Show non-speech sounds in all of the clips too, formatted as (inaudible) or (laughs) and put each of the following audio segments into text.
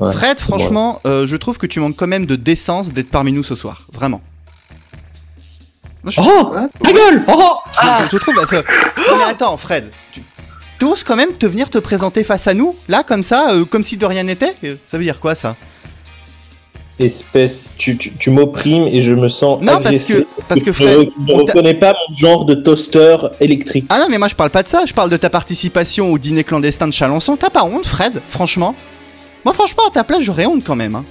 Ouais. Fred, franchement, euh, je trouve que tu manques quand même de décence d'être parmi nous ce soir. Vraiment. Moi, je, Oh Ta gueule Oh je- je trouve parce que. Non, mais attends, Fred. Tu tu oses quand même te venir te présenter face à nous, là, comme ça, euh, comme si de rien n'était? Euh, Ça veut dire quoi, ça? Espèce, tu, tu, tu m'opprimes et je me sens Non, parce que, parce que je Fred. re- je t'a- reconnais pas mon genre de toaster électrique. Ah non, mais moi je parle pas de ça, je parle de ta participation au dîner clandestin de Chalençon. T'as pas honte, Fred Franchement? Moi, franchement, à ta place, j'aurais honte quand même. hein.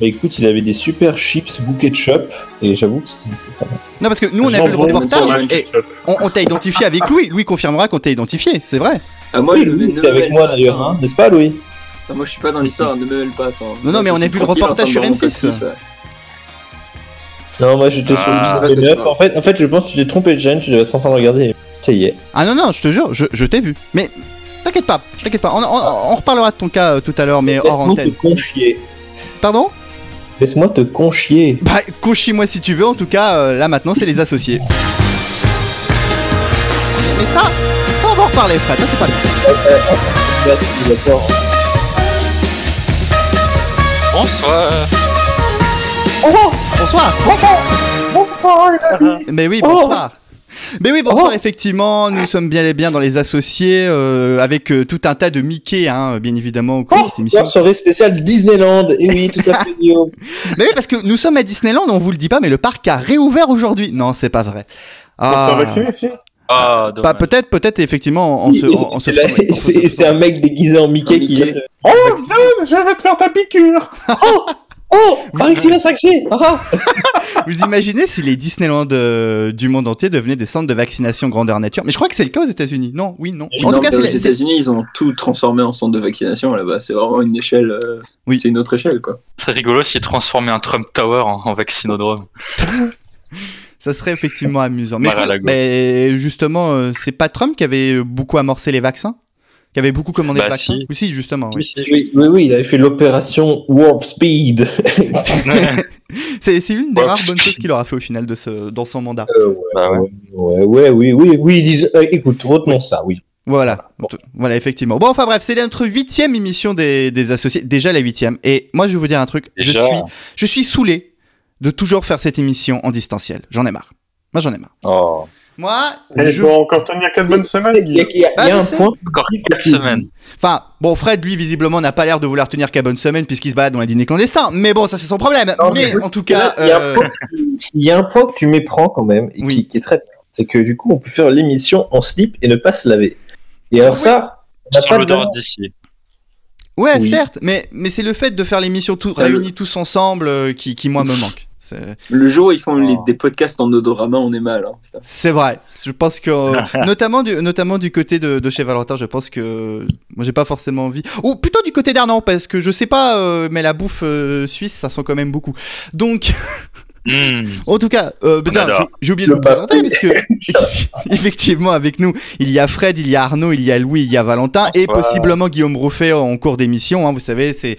Bah écoute, il avait des super chips goût ketchup et j'avoue que c'était pas mal. Non, parce que nous, on a vu le reportage sur et on, on t'a identifié avec Louis. Louis confirmera qu'on t'a identifié, c'est vrai. Ah, moi, Oui, je Louis, ne t'es avec moi d'ailleurs, ça. hein, n'est-ce pas Louis? Ah, moi, je suis pas dans l'histoire, ne me mêle pas ça. Non, non, mais on a vu le reportage sur train de M6. me rendre pastis, ouais. Non, moi j'étais sur Ah. le 19. En fait, en fait, je pense que tu t'es trompé de chaîne, tu devais être en train de regarder. Ça y est. Ah non, non, je te jure, je, je t'ai vu. Mais t'inquiète pas, t'inquiète pas. On, on- on reparlera de ton cas euh, tout à l'heure, mais hors Laisse-moi te antenne. conchier. Pardon? Laisse-moi te conchier. Bah, conchis-moi si tu veux. En tout cas, euh, là maintenant, c'est les associés. Mais ça, ça, on va en reparler, Fred. Ça, c'est pas bien. D'accord. Bonsoir. Bonsoir. Mais oui, bonsoir. Mais oui, bonsoir, effectivement, nous sommes bien et bien dans les associés, euh, avec euh, tout un tas de Mickey, hein, bien évidemment, au cours de cette émission. Bonsoir, soirée spéciale Disneyland. Et oui, tout à fait, (laughs) Guillaume. Mais oui, parce que nous sommes à Disneyland, on vous le dit pas, mais le parc a réouvert aujourd'hui. Non, c'est pas vrai. Ah, faire vacciner, si Ah, pas peut-être, peut-être effectivement en, se, C'est c'est un mec déguisé en Mickey En qui Mickey. vient te. Oh, John, je vais te faire ta piqûre (laughs) Oh Ici la 5G Ah (laughs) Vous imaginez si les Disneyland euh, du monde entier devenaient des centres de vaccination grandeur nature? Mais je crois que c'est le cas aux États-Unis. Non, oui, non. En Non, tout cas, c'est c'est États-Unis, ils ont tout transformé en centre de vaccination là-bas. C'est vraiment une échelle. euh, Oui. C'est une autre échelle, quoi. Ce serait rigolo s'ils transformaient un Trump Tower en, en vaccinodrome. (laughs) ça serait effectivement amusant. Mais, je Mar-a-Lago. crois- mais justement, euh, c'est pas Trump qui avait beaucoup amorcé les vaccins? Qui avait beaucoup commandé Bah, les vaccins si. Oui, si, justement. Oui. oui, oui, oui, il avait fait l'opération Warp Speed. (laughs) C'est une des Ouais. rares bonnes choses qu'il aura fait au final de ce, dans son mandat. Euh, ouais, Bah ouais. ouais, ouais, oui, oui, oui, ils disent, euh, écoute, retenons ça, oui. Voilà, voilà effectivement. Bon, enfin bref, c'est notre huitième émission des, des associés, déjà la huitième. Et moi, je vais vous dire un truc, je suis, je suis saoulé de toujours faire cette émission en distanciel. J'en ai marre. Moi, j'en ai marre. Oh. Moi, Il je... faut encore tenir 4 bonnes semaines, Il y a, il y a- il y a Ah, je un sais. point. Encore 4 semaines. enfin, bon, Fred, lui, visiblement, n'a pas l'air de vouloir tenir qu'à bonne semaine puisqu'il se balade dans les dîners clandestins. Mais bon, ça, c'est son problème. Non, mais mais en tout cas, Il y, a un euh, point, il y a un point que tu méprends quand même, et Oui. qui, qui est très. C'est que du coup, on peut faire l'émission en slip et ne pas se laver. Et alors Oui. ça, on n'a pas de... ouais, oui. certes, mais, mais c'est le fait de faire l'émission tout, le- réunis tous ensemble euh, qui, qui, moi, me manque. Le jour où ils font les- Oh. des podcasts en odorama, on est mal. Hein. C'est vrai. Je pense que, euh, (laughs) notamment, du, notamment du côté de, de chez Valentin, je pense que moi j'ai pas forcément envie. Ou plutôt du côté d'Arnan, parce que je sais pas, euh, mais la bouffe euh, suisse, ça sent quand même beaucoup. Donc, Hmm. (laughs) en tout cas, euh, adore. j'ai- oublié de Le vous présenter, parce que (laughs) effectivement, avec nous, il y a Fred, il y a Arnaud, il y a Louis, il y a Valentin, et possiblement Guillaume Rouffet en cours d'émission. hein, vous savez, c'est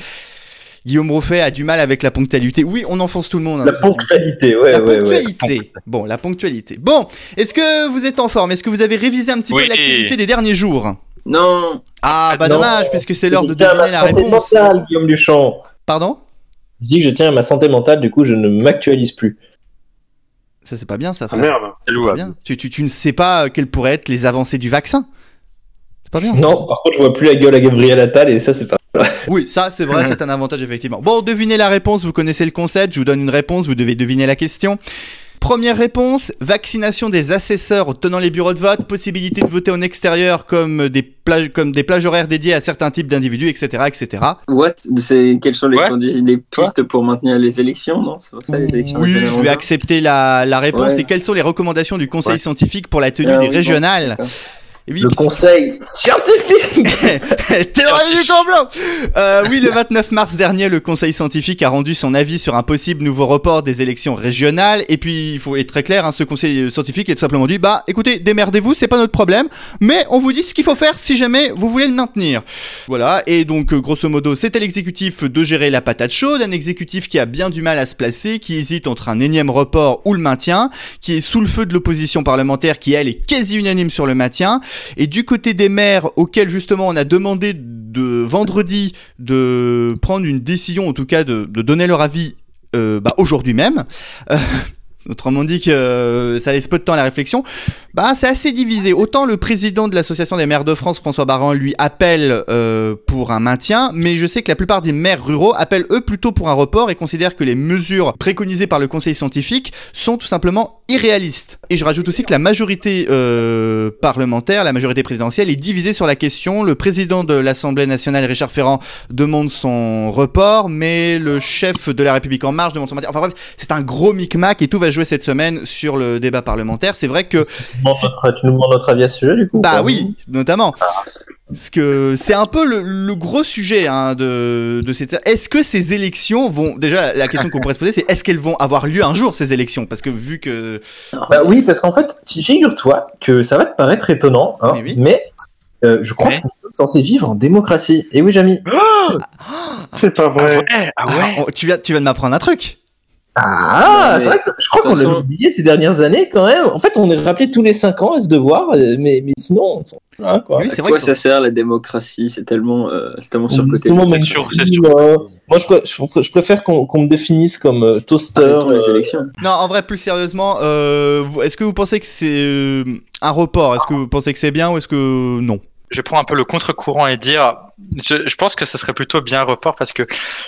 Guillaume Rouffet a du mal avec la ponctualité. Oui, on enfonce tout le monde. hein, La ponctualité, ouais, La ouais, ouais. ponctualité. Bon, la ponctualité. Bon, est-ce que vous êtes en forme? Est-ce que vous avez révisé un petit Oui. peu l'activité des derniers jours? Non, Ah, bah Non. dommage, puisque c'est l'heure de Je tiens à deviner la ma santé réponse. mentale, Guillaume Duchamp. Pardon? Je dis que je tiens à ma santé mentale, du coup, je ne m'actualise plus. Ça, c'est pas bien, ça, Ah frère. merde. C'est jouable. bien. Tu, tu, tu ne sais pas euh, quelles pourraient être les avancées du vaccin? C'est pas bien. ça. Non, par contre, je vois plus la gueule à Gabriel Attal, et ça, c'est pas... (laughs) Oui, ça, c'est vrai, c'est un avantage, effectivement. Bon, devinez la réponse, vous connaissez le concept, je vous donne une réponse, vous devez deviner la question. Première réponse, vaccination des assesseurs tenant les bureaux de vote, possibilité de voter en extérieur comme des plages, comme des plages horaires dédiées à certains types d'individus, etc., etc. what? C'est quelles sont les, Ouais. les pistes pour maintenir les élections Non, c'est pas ça les élections Oui, je vais accepter la, la réponse. Ouais. Et quelles sont les recommandations du Conseil Ouais. scientifique pour la tenue Ah des oui, régionales? Oui, Le conseil scientifique (laughs) Théorie du complot Euh, Oui, le 29 mars dernier, le Conseil scientifique a rendu son avis sur un possible nouveau report des élections régionales. Et puis, il faut être très clair, hein, ce Conseil scientifique a tout simplement dit, bah écoutez, démerdez-vous, c'est pas notre problème, mais on vous dit ce qu'il faut faire si jamais vous voulez le maintenir. Voilà, et donc euh, grosso modo, c'était l'exécutif de gérer la patate chaude, un exécutif qui a bien du mal à se placer, qui hésite entre un énième report ou le maintien, qui est sous le feu de l'opposition parlementaire qui, elle, est quasi unanime sur le maintien. Et du côté des maires auxquels justement on a demandé de vendredi de prendre une décision, en tout cas de, donner leur avis euh, bah, aujourd'hui même. Euh, Autrement dit que euh, ça laisse peu de temps à la réflexion. Bah, c'est assez divisé. Autant le président de l'association des maires de France, François Baran, lui appelle euh, pour un maintien, mais je sais que la plupart des maires ruraux appellent eux plutôt pour un report et considèrent que les mesures préconisées par le Conseil scientifique sont tout simplement irréalistes. Et je rajoute aussi que la majorité euh, parlementaire, la majorité présidentielle est divisée sur la question. Le président de l'Assemblée nationale, Richard Ferrand, demande son report, mais le chef de la République en marche demande son maintien. Enfin bref, c'est un gros micmac et tout va jouer cette semaine sur le débat parlementaire. C'est vrai que Tu nous demandes notre- tu nous demandes notre avis à ce sujet, du coup bah oui, notamment. Parce que c'est un peu le, le gros sujet hein, de, de cette. Est-ce que ces élections vont. Déjà, la- question qu'on pourrait se poser, c'est est-ce qu'elles vont avoir lieu un jour, ces élections? Parce que vu que. Bah oui, parce qu'en fait, figure-toi que ça va te paraître étonnant, hein, Mais oui. mais euh, je crois Ouais. qu'on est censé vivre en démocratie. Et oui, Jamy. C'est pas vrai. Ouais, ah Ah, on- tu, viens, tu viens de m'apprendre un truc. Ah, mais- c'est vrai que je crois qu'on toute l'a façon- oublié ces dernières années quand même. En fait, on est rappelé tous les 5 ans à ce devoir, euh, mais, mais sinon, on s'en- voilà, quoi. Oui, c'est vrai quoi que- ça sert la démocratie? C'est tellement, euh, c'est tellement surcoté. euh, Moi, je, je je préfère qu'on me définisse comme euh, toaster. Les euh, élections. Non, en vrai, plus sérieusement, euh, est-ce que vous pensez que c'est un report? Est-ce que vous pensez que c'est bien ou est-ce que non? Je prends un peu le contre-courant et dire, je, je pense que ce serait plutôt bien un report parce que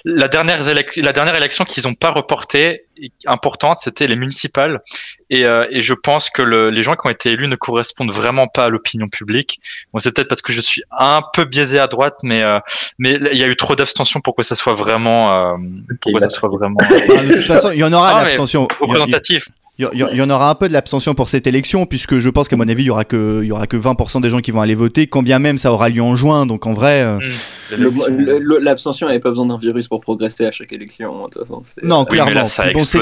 la dernière, élec- la dernière élection qu'ils n'ont pas reportée, importante, c'était les municipales. Et, euh, et je pense que le- les gens qui ont été élus ne correspondent vraiment pas à l'opinion publique. Bon, c'est peut-être parce que je suis un peu biaisé à droite, mais euh, mais il y a eu trop d'abstention pour que ça soit vraiment, euh, pour que bah, ça soit vraiment Ah, De toute façon, il y en aura Ah, représentatif. Il y, il y en aura un peu de l'abstention pour cette élection, puisque je pense qu'à mon avis, il y aura que, il y aura que 20% des gens qui vont aller voter, quand bien même ça aura lieu en juin. Donc en vrai, euh, le- L'abstention n'avait pas besoin d'un virus pour progresser à chaque élection. De toute façon, c'est- non, Oui, clairement. Bon, c'est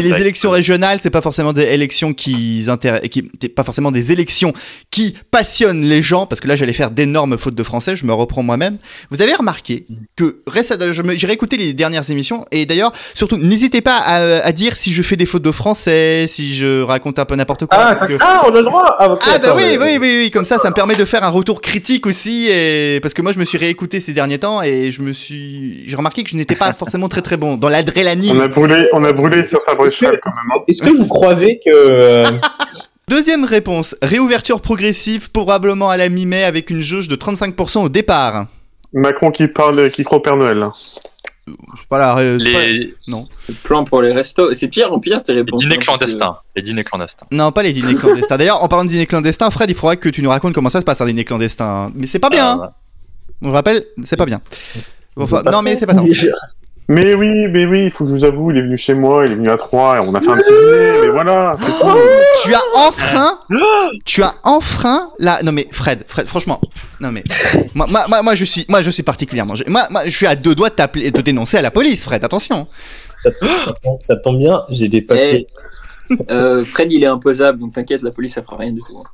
les a élections régionales, c'est pas forcément des élections qui intéressent, qui, c'est pas forcément des élections qui passionnent les gens, parce que là, j'allais faire d'énormes fautes de français. Je me reprends moi-même. Vous avez remarqué que récemment, j'ai réécouté les dernières émissions, et d'ailleurs, surtout, n'hésitez pas à, à dire si je fais des fautes de français, si je raconte un peu n'importe quoi. Ah, parce que- ah, on a le droit ah, ok, Ah bah attends, oui, oui, oui, oui, comme ça, ça me permet de faire un retour critique aussi, et... parce que moi je me suis réécouté ces derniers temps et je me suis, j'ai remarqué que je n'étais pas forcément très très bon dans On l'adrénaline. a brûlé, on a brûlé certains Bruxelles quand même. hein. Est-ce que vous croyez que. (laughs) euh, Deuxième réponse, réouverture progressive, probablement à la mi-mai avec une jauge de 35% au départ. Macron qui parle, qui croit au Père Noël. Voilà, euh, pas- Les, Le plan pour les restos. C'est pire en pire tes les réponses. dîners hein, clandestins. Les dîners clandestins. non pas les dîners clandestins. D'ailleurs, en parlant de dîners clandestins, Fred, il faudra que tu nous racontes comment ça se passe un dîner clandestin. Mais c'est pas bien. hein. Ah, On rappelle, c'est pas bien. Enfin, non mais c'est pas ça. Mais oui, mais oui, il faut que je vous avoue, il est venu chez moi, il est venu à Troyes, et on a fait un petit dîner, mais voilà. Tu as enfreint, tu as enfreint la. Non mais Fred, Fred, franchement, non mais moi, moi, moi, moi, je suis, moi je suis particulièrement, je- moi, moi je suis à deux doigts de t'appeler, de te dénoncer à la police, Fred. Attention. ça, ça tombe, ça tombe bien, j'ai des papiers. Euh, Fred, il est imposable, donc t'inquiète, la police, ça fera rien du tout. hein.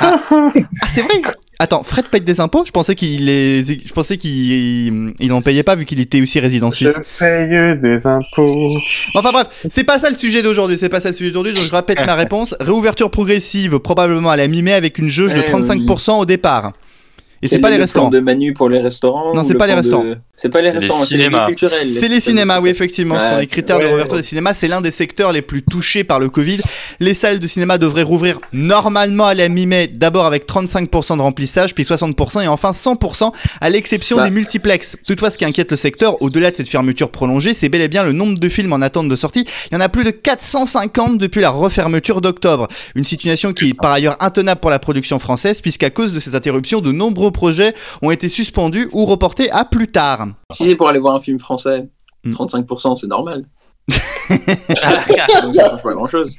Ah c'est vrai. Attends, Fred paye des impôts? Je pensais qu'il les, je pensais qu'il, il n'en payait pas vu qu'il était aussi résident Je suisse. paye des impôts. Enfin bref, c'est pas ça le sujet d'aujourd'hui, c'est pas ça le sujet d'aujourd'hui, donc je répète ma réponse. Réouverture progressive, probablement à la mi-mai avec une jauge de Ouais, 35% au départ. Et c'est pas les le restaurants. plan de Manu pour les restaurants Non, c'est le pas les de- restaurants. C'est pas les restaurants, c'est les culturels. C'est les cinémas, oui, effectivement. Ce sont les critères de réouverture ouais. des cinémas. C'est l'un des secteurs les plus touchés par le Covid. Les salles de cinéma devraient rouvrir normalement à la mi-mai, d'abord avec 35% de remplissage, puis 60% et enfin 100% à l'exception Bah. des multiplex. Toutefois, ce qui inquiète le secteur, au-delà de cette fermeture prolongée, c'est bel et bien le nombre de films en attente de sortie. Il y en a plus de 450 depuis la refermeture d'octobre. Une situation qui est par ailleurs intenable pour la production française, puisqu'à cause de ces interruptions, de nombreux projets ont été suspendus ou reportés à plus tard. Si c'est pour aller voir un film français, Hmm. 35%, c'est normal. (laughs) donc ça change pas grand chose.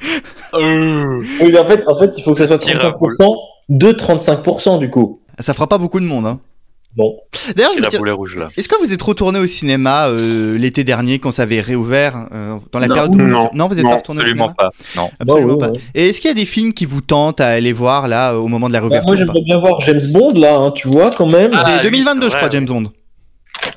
Euh, Oui, mais en fait, en fait, il faut que ça soit Pire, 35% de 35% du coup. Ça fera pas beaucoup de monde. Hein. Bon. D'ailleurs, je me rouge là. est-ce que vous êtes retourné au cinéma euh, l'été dernier quand ça avait réouvert euh, dans la Non. période où... Non. vous êtes Non, pas retourné au Absolument cinéma pas. Non. Absolument Bah ouais, pas. ouais. Et est-ce qu'il y a des films qui vous tentent à aller voir là au moment de la Bah, réouverture moi, j'aimerais bien voir James Bond là, hein, tu vois, quand même. Ah, C'est oui, 2022, c'est je crois, James Bond.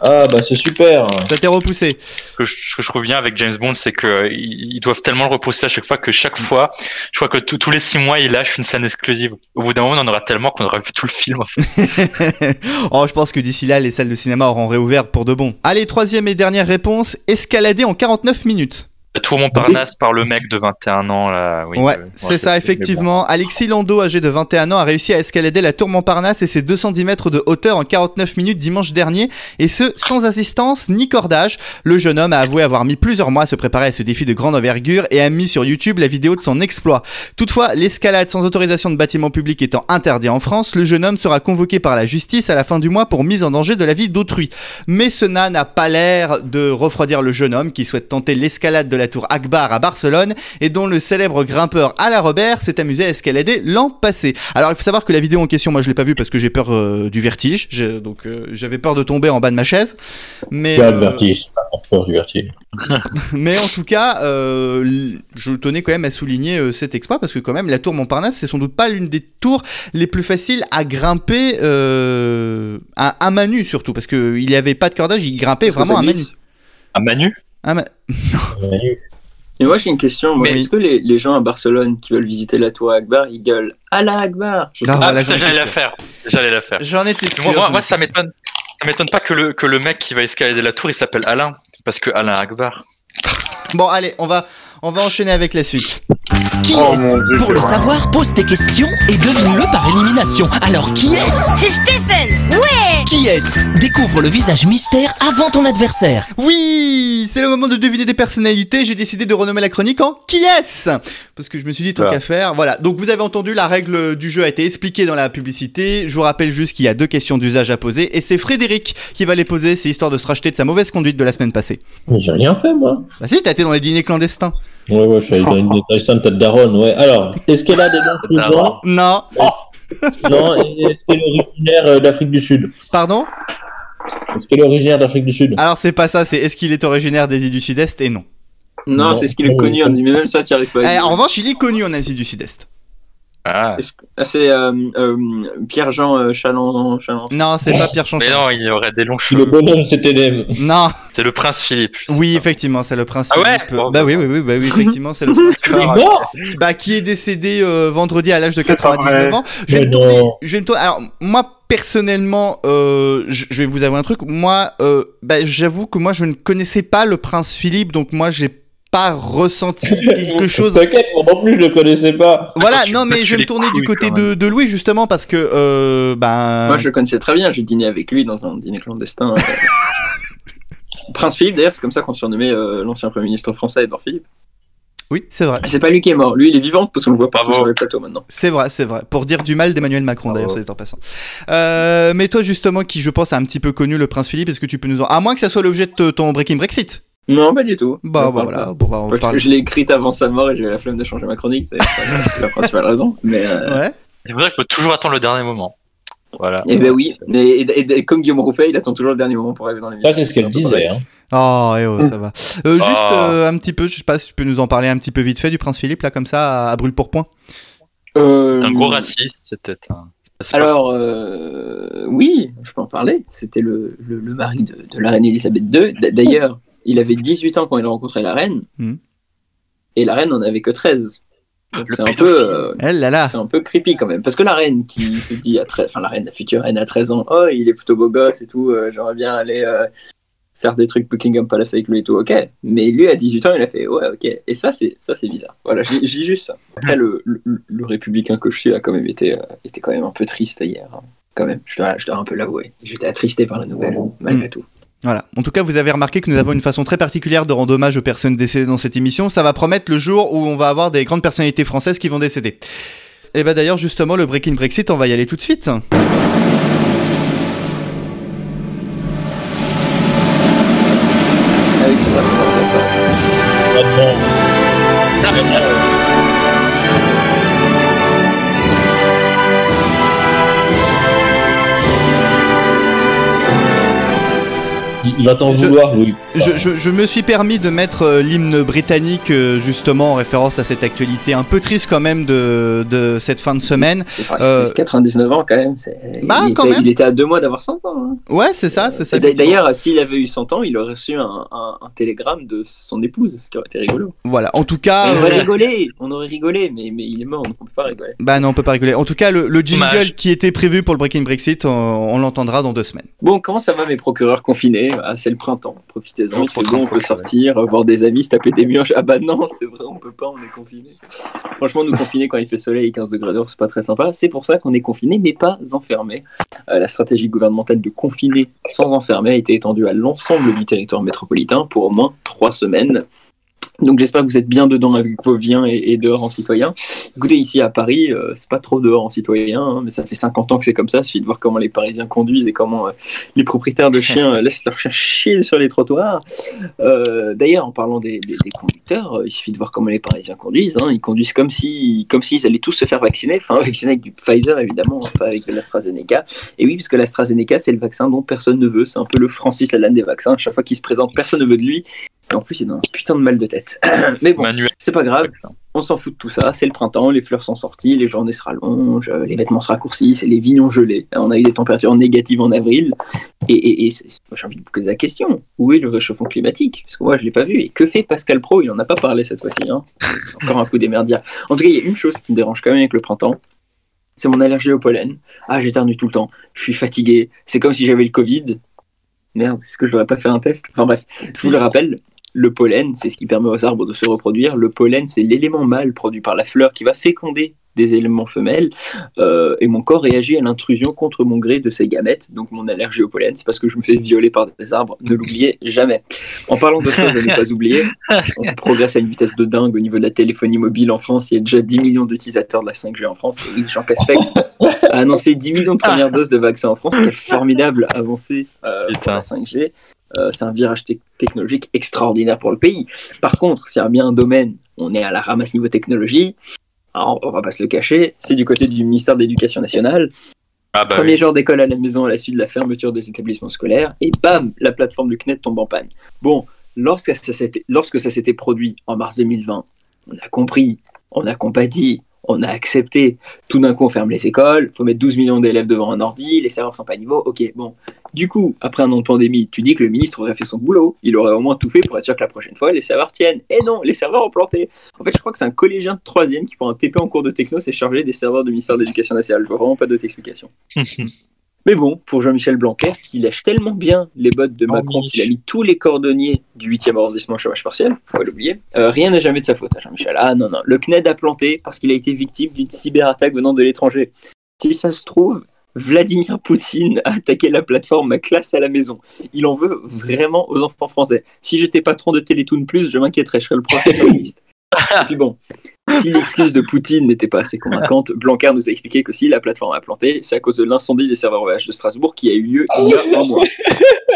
Ah bah c'est super. Ça t'est repoussé. Ce que, je, ce que je trouve bien avec James Bond, c'est que ils ils doivent tellement le repousser à chaque fois que chaque fois, je crois que tous- tous les six mois, ils lâchent une scène exclusive. Au bout d'un moment, on en aura tellement qu'on aura vu tout le film. En fait. (laughs) oh, je pense que d'ici là, les salles de cinéma auront réouvert pour de bon. Allez, troisième et dernière réponse. Escalader en 49 minutes. Tour Montparnasse par le mec de 21 ans là. Oui, ouais, euh, c'est ça, effectivement. Alexis Lando, âgé de 21 ans, a réussi à escalader la tour Montparnasse et ses 210 mètres de hauteur en 49 minutes dimanche dernier, et ce, sans assistance ni cordage. Le jeune homme a avoué avoir mis plusieurs mois à se préparer à ce défi de grande envergure et a mis sur YouTube la vidéo de son exploit. Toutefois, l'escalade sans autorisation de bâtiment public étant interdit en France, le jeune homme sera convoqué par la justice à la fin du mois pour mise en danger de la vie d'autrui. Mais cela n'a pas l'air de refroidir le jeune homme qui souhaite tenter l'escalade de la tour Akbar à Barcelone et dont le célèbre grimpeur Alain Robert s'est amusé à escalader l'an passé. Alors il faut savoir que la vidéo en question, moi je l'ai pas vue parce que j'ai peur euh, du vertige, Je- donc euh, j'avais peur de tomber en bas de ma chaise. Mais, Pas de euh, vertige, pas peur du vertige. (laughs) mais en tout cas, euh, je tenais quand même à souligner euh, cet exploit parce que quand même la tour Montparnasse, c'est sans doute pas l'une des tours les plus faciles à grimper euh, à, nue surtout parce que il n'y avait pas de cordage, il grimpait vraiment à glisse. À Manu? À ma- (laughs) Et moi j'ai une question. Mais- Est-ce que les, les gens à Barcelone qui veulent visiter la tour Akbar, ils gueulent Allah Akbar Je Ah. Ah, j'allais la faire. J'allais la faire. J'en étais sûr. Moi, ça m'étonne. Ça m'étonne pas que le, que le mec qui va escalader la tour, il s'appelle Alain. Parce que Alain Akbar. Bon, allez, on va, on va enchaîner avec la suite. Qui Oh est mon dieu. Pour le savoir, pose tes questions et devine-le par élimination. Alors qui est C'est Stephen Ouais Qui est Découvre le visage mystère avant ton adversaire. Oui, c'est le moment de deviner des personnalités. J'ai décidé de renommer la chronique en Qui est-ce Parce que je me suis dit tant Ah. qu'à faire. Voilà. Donc vous avez entendu, la règle du jeu a été expliquée dans la publicité. Je vous rappelle juste qu'il y a deux questions d'usage à poser et c'est Frédéric qui va les poser. C'est histoire de se racheter de sa mauvaise conduite de la semaine passée. Mais J'ai rien fait moi. Bah si, t'as été dans les dîners clandestins. Ouais ouais, je suis allé dans une de tête daronne, ouais. Alors, est-ce qu'elle a des dents souvent Non. Non, et est-ce qu'elle est originaire euh, d'Afrique du Sud? Pardon? Est-ce qu'elle est originaire d'Afrique du Sud? Alors c'est pas ça. C'est est-ce qu'il est originaire des îles du Sud-Est et non. Non, Non. c'est ce qu'il est connu. On dit, mais même ça, tu arrives pas. à Eh, dire. en revanche, il est connu en Asie du Sud-Est. Ah. Ah, C'est euh, euh, Pierre-Jean euh, Chaland. Chaland. Non, c'est pas Pierre Mais non, il aurait des longs Si le cheveux. bonhomme c'était des... Non. C'est le prince Philippe. Oui, pas. effectivement, c'est le prince Ah ouais Philippe. Bon, bah oui, oui, oui, bah oui, effectivement, c'est le prince (laughs) Philippe. Ah, Bon Bah, qui est décédé euh, vendredi à l'âge de C'est pas 99 vrai. ans. Je vais, me tourner, non. je vais me tourner. Alors, moi, personnellement, euh, je je vais vous avouer un truc. Moi, euh, bah, j'avoue que moi, je ne connaissais pas le prince Philippe, donc moi, j'ai pas ressenti (laughs) quelque chose. T'inquiète, moi non plus je le connaissais pas. Voilà, tu non, mais je vais me tourner du côté de, de Louis, justement, parce que, euh, bah. Moi, je le connaissais très bien. J'ai dîné avec lui dans un dîner clandestin. euh. (laughs) Prince Philippe, d'ailleurs, c'est comme ça qu'on surnommait euh, l'ancien Premier ministre français, Edouard Philippe. Oui, c'est vrai. Et C'est pas lui qui est mort. Lui, il est vivant parce qu'on le voit Bravo. sur les plateaux maintenant. C'est vrai, c'est vrai. Pour dire du mal d'Emmanuel Macron, d'ailleurs, c'est en passant. Euh, mais toi, justement, qui je pense a un petit peu connu le prince Philippe, est-ce que tu peux nous en. À moins que ça soit l'objet de ton Breaking Brexit. Non, pas du tout. Bah, bah voilà. Bon, bah, on Parce parle. que je l'ai écrite avant sa mort et j'avais la flemme de changer ma chronique, c'est la principale raison. Mais euh, Ouais. C'est vrai qu'il faut toujours attendre le dernier moment. Voilà. eh ben oui, mais et, et- et comme Guillaume Rouffet, il attend toujours le dernier moment pour arriver dans l'émission. Ça c'est ce qu'elle disait. Hein. Oh, eh oh, ça va. Euh, juste Ah. euh, un petit peu, je sais pas si tu peux nous en parler un petit peu vite fait du prince Philippe, là, comme ça, à, à brûle pour point. Euh, Un gros raciste, c'était un. c'est pas Alors, euh, oui, je peux en parler. C'était le, le, le mari de, de la reine Elisabeth II. D'ailleurs, il avait 18 ans quand il a rencontré la reine. Mhm. Et la reine n'en avait que 13. Donc Le C'est un, peu, euh, Elle là là. c'est un peu creepy quand même. parce que la reine qui se dit à 13, enfin la reine, la future reine à 13 ans, oh, il est plutôt beau gosse et tout, euh, j'aimerais bien aller euh, faire des trucs Buckingham Palace avec lui et tout, ok. Mais lui, à 18 ans, il a fait, ouais, ok. Et ça, c'est ça c'est bizarre. Voilà, je dis je dis juste ça. Après, le, le, le républicain que je suis a quand même été, euh, était quand même un peu triste hier. hein. Quand même, je dois, je dois un peu l'avouer. J'étais attristé par la nouvelle, malgré tout. Voilà. En tout cas, vous avez remarqué que nous avons une façon très particulière de rendre hommage aux personnes décédées dans cette émission. Ça va promettre le jour où on va avoir des grandes personnalités françaises qui vont décéder. Et bah d'ailleurs, justement, le Breaking Brexit, on va y aller tout de suite. Il va t'en Je- vouloir, Louis. Je, je- je me suis permis de mettre euh, l'hymne britannique euh, justement en référence à cette actualité un peu triste quand même de, de cette fin de semaine. Enfin, Euh, c'est 99 ans quand même. Bah, il, quand était, même. il était à deux mois d'avoir 100 ans. hein. Ouais, c'est ça, c'est ça. D'ailleurs, s'il avait eu 100 ans, il aurait reçu un, un- un télégramme de son épouse, ce qui aurait été rigolo. Voilà. En tout cas, on euh, aurait rigolé, on aurait rigolé, mais, mais il est mort, donc on peut pas rigoler. bah non, on peut pas rigoler. En tout cas, le, le jingle qui était prévu pour le Breaking Brexit, on, on l'entendra dans deux semaines. Bon, comment ça va mes procureurs confinés Ah, C'est le printemps, profitez-en, il fait Procureur bon, on peut confiné. sortir, voir des amis, se taper des murs. Ah bah non, (laughs) c'est vrai, on peut pas, on est confinés. Franchement, nous confiner quand il fait soleil et 15 degrés dehors, c'est pas très sympa. C'est pour ça qu'on est confinés, mais pas enfermés. Euh, la stratégie gouvernementale de confiner sans enfermer a été étendue à l'ensemble du territoire métropolitain pour au moins trois semaines. Donc j'espère que vous êtes bien dedans avec vos viens et, et dehors en citoyen. Écoutez, ici à Paris, euh, c'est pas trop dehors en citoyen, hein, mais ça fait 50 ans que c'est comme ça. Il suffit de voir comment les Parisiens conduisent et comment euh, les propriétaires de chiens euh, laissent leurs chiens chier sur les trottoirs. D'ailleurs, en parlant des, conducteurs, il suffit de voir comment les Parisiens conduisent. hein. Ils conduisent comme si, comme s'ils allaient tous se faire vacciner. Enfin, vacciner avec du Pfizer évidemment, hein, pas avec de l'AstraZeneca. Et oui, parce que l'AstraZeneca, c'est le vaccin dont personne ne veut. C'est un peu le Francis Lalanne des vaccins. Chaque fois qu'il se présente, personne ne veut de lui. En plus, il a un putain de mal de tête. (clears throat) Mais bon, c'est pas grave. On s'en fout de tout ça. C'est le printemps, les fleurs sont sorties, les journées se rallongent, euh, les vêtements se raccourcissent, les vignons gelés. On a eu des températures négatives en avril. Et, j'ai envie de vous poser la question où est le réchauffement climatique? Parce que moi, je l'ai pas vu. Et que fait Pascal Pro? Il en a pas parlé cette fois-ci. Hein. Encore un coup d'émerdia. En tout cas, il y a une chose qui me dérange quand même avec le printemps. C'est mon allergie au pollen. Ah, j'éternue tout le temps. Je suis fatigué. C'est comme si j'avais le Covid. Merde, est-ce que je devrais pas faire un test? Enfin bref, je vous le rappelle, le pollen, c'est ce qui permet aux arbres de se reproduire. Le pollen, c'est l'élément mâle produit par la fleur qui va féconder des éléments femelles. Euh, et mon corps réagit à l'intrusion contre mon gré de ces gamètes. Donc mon allergie au pollen, c'est parce que je me fais violer par des arbres. Ne l'oubliez jamais. En parlant d'autres choses à ne pas (laughs) oublier, on progresse à une vitesse de dingue au niveau de la téléphonie mobile en France. Il y a déjà 10 millions d'utilisateurs de la 5G en France. Et Jean Castex a annoncé 10 millions de premières doses de vaccins en France. Quelle formidable avancée euh, pour la 5G. Euh, c'est un virage tec- technologique extraordinaire pour le pays. Par contre, s'il y a bien un domaine, on est à la ramasse niveau technologie. Alors, on va pas se le cacher, c'est du côté du ministère de l'Éducation nationale. Ah bah Premier oui. jour d'école à la maison à la suite de la fermeture des établissements scolaires, et bam, la plateforme du CNET tombe en panne. Bon, lorsque ça s'était, produit en mars 2020, on a compris, on a compatit, on a accepté. Tout d'un coup, on ferme les écoles, faut mettre 12 millions d'élèves devant un ordi, les serveurs sont pas à niveau, ok, bon. Du coup, après un an de pandémie, tu dis que le ministre aurait fait son boulot, il aurait au moins tout fait pour être sûr que la prochaine fois, les serveurs tiennent. Et non, les serveurs ont planté. En fait, je crois que c'est un collégien de troisième qui, pour un TP en cours de techno, s'est chargé des serveurs du ministère de l'Éducation nationale. Je vois vraiment pas d'autre explication. (laughs) Mais bon, pour Jean-Michel Blanquer, qui lèche tellement bien les bottes de Macron Jean-Mich. qu'il a mis tous les cordonniers du 8e arrondissement au chômage partiel, faut pas l'oublier, euh, rien n'est jamais de sa faute à Jean-Michel. Ah non, non, le CNED a planté parce qu'il a été victime d'une cyberattaque venant de l'étranger. Si ça se trouve, Vladimir Poutine a attaqué la plateforme Ma classe à la maison. Il en veut vraiment aux enfants français. Si j'étais patron de Télétoon Plus, je m'inquiéterais, je serais le prochain. Et puis bon, si l'excuse de Poutine n'était pas assez convaincante, Blanquer nous a expliqué que si la plateforme a planté, c'est à cause de l'incendie des serveurs OVH de Strasbourg qui a eu lieu il y a un mois.